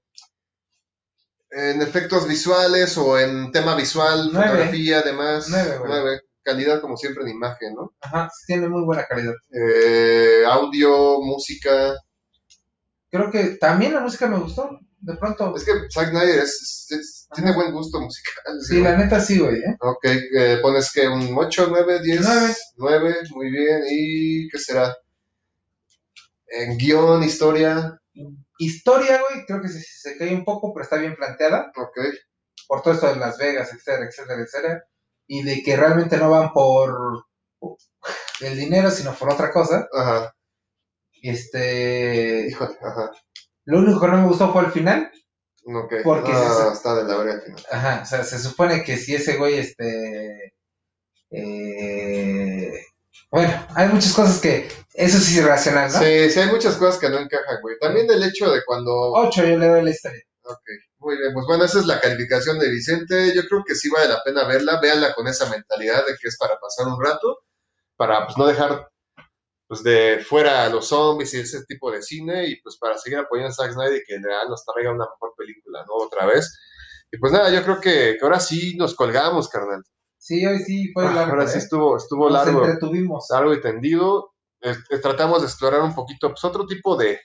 Speaker 2: en efectos visuales o en tema visual,
Speaker 3: Nueve.
Speaker 2: fotografía, además.
Speaker 3: Nueve, güey.
Speaker 2: Calidad, como siempre, en imagen, ¿no?
Speaker 3: Ajá, tiene muy buena calidad.
Speaker 2: Eh, audio, música.
Speaker 3: Creo que también la música me gustó. De pronto.
Speaker 2: Es que Zack Snyder es- tiene buen gusto musical.
Speaker 3: Sí, la neta sí, güey, ¿eh?
Speaker 2: Ok, eh, pones que un 8, 9, 10,
Speaker 3: Nueve.
Speaker 2: 9, muy bien. ¿Y qué será? En guion, historia,
Speaker 3: Historia, güey, creo que se, se cae un poco, pero está bien planteada.
Speaker 2: ok.
Speaker 3: Por todo esto de Las Vegas, etcétera, etcétera, etcétera. Y de que realmente no van por el dinero, sino por otra cosa.
Speaker 2: Ajá,
Speaker 3: Este.
Speaker 2: híjole, ajá.
Speaker 3: Lo único que no me gustó fue el final.
Speaker 2: Ok,
Speaker 3: Porque
Speaker 2: ah,
Speaker 3: se-
Speaker 2: está de la verga al final.
Speaker 3: Ajá, o sea, se supone que si ese güey, este. eh, bueno, hay muchas cosas que. Eso sí es irracional, ¿no?
Speaker 2: Sí, sí, hay muchas cosas que no encajan, güey. También el hecho de cuando...
Speaker 3: Ocho, yo le doy la historia.
Speaker 2: Ok, muy bien. Pues bueno, esa es la calificación de Vicente. Yo creo que sí vale la pena verla. Véanla con esa mentalidad de que es para pasar un rato, para pues no dejar pues de fuera a los zombies y ese tipo de cine y pues para seguir apoyando a Zack Snyder y que en realidad nos traiga una mejor película, ¿no? Otra vez. Y pues nada, yo creo que, que ahora sí nos colgamos, carnal.
Speaker 3: Sí, hoy sí fue largo.
Speaker 2: ahora sí
Speaker 3: ¿eh?
Speaker 2: estuvo, estuvo
Speaker 3: Nos
Speaker 2: largo.
Speaker 3: entretuvimos.
Speaker 2: largo y tendido, tratamos de explorar un poquito pues, otro tipo de,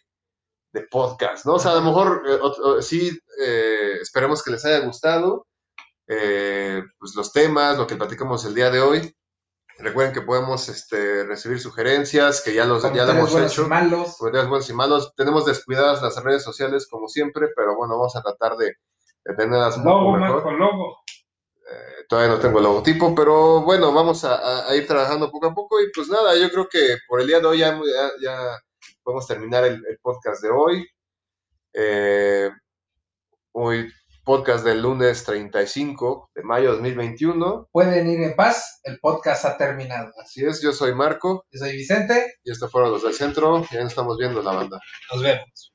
Speaker 2: de podcast, ¿no? O sea, a lo mejor eh, o- sí, eh, esperemos que les haya gustado eh, pues, los temas, lo que platicamos el día de hoy. Recuerden que podemos este, recibir sugerencias, que ya, los, ya lo hemos
Speaker 3: buenos
Speaker 2: hecho.
Speaker 3: y malos.
Speaker 2: Comentarios buenos y malos. Tenemos descuidadas las redes sociales como siempre, pero bueno, vamos a tratar de, de tenerlas un poco
Speaker 3: Logo,
Speaker 2: mejor.
Speaker 3: Marco, logo.
Speaker 2: Eh, todavía no tengo el logotipo, pero bueno, vamos a, ir trabajando poco a poco y pues nada, yo creo que por el día de hoy ya, ya, ya podemos terminar el, el podcast de hoy. Eh, hoy podcast del lunes 35 de mayo de 2021.
Speaker 3: Pueden ir en paz, el podcast ha terminado.
Speaker 2: Así es, yo soy Marco
Speaker 3: Yo soy Vicente,
Speaker 2: y estos fueron los del centro. Ya nos estamos viendo la banda.
Speaker 3: nos vemos.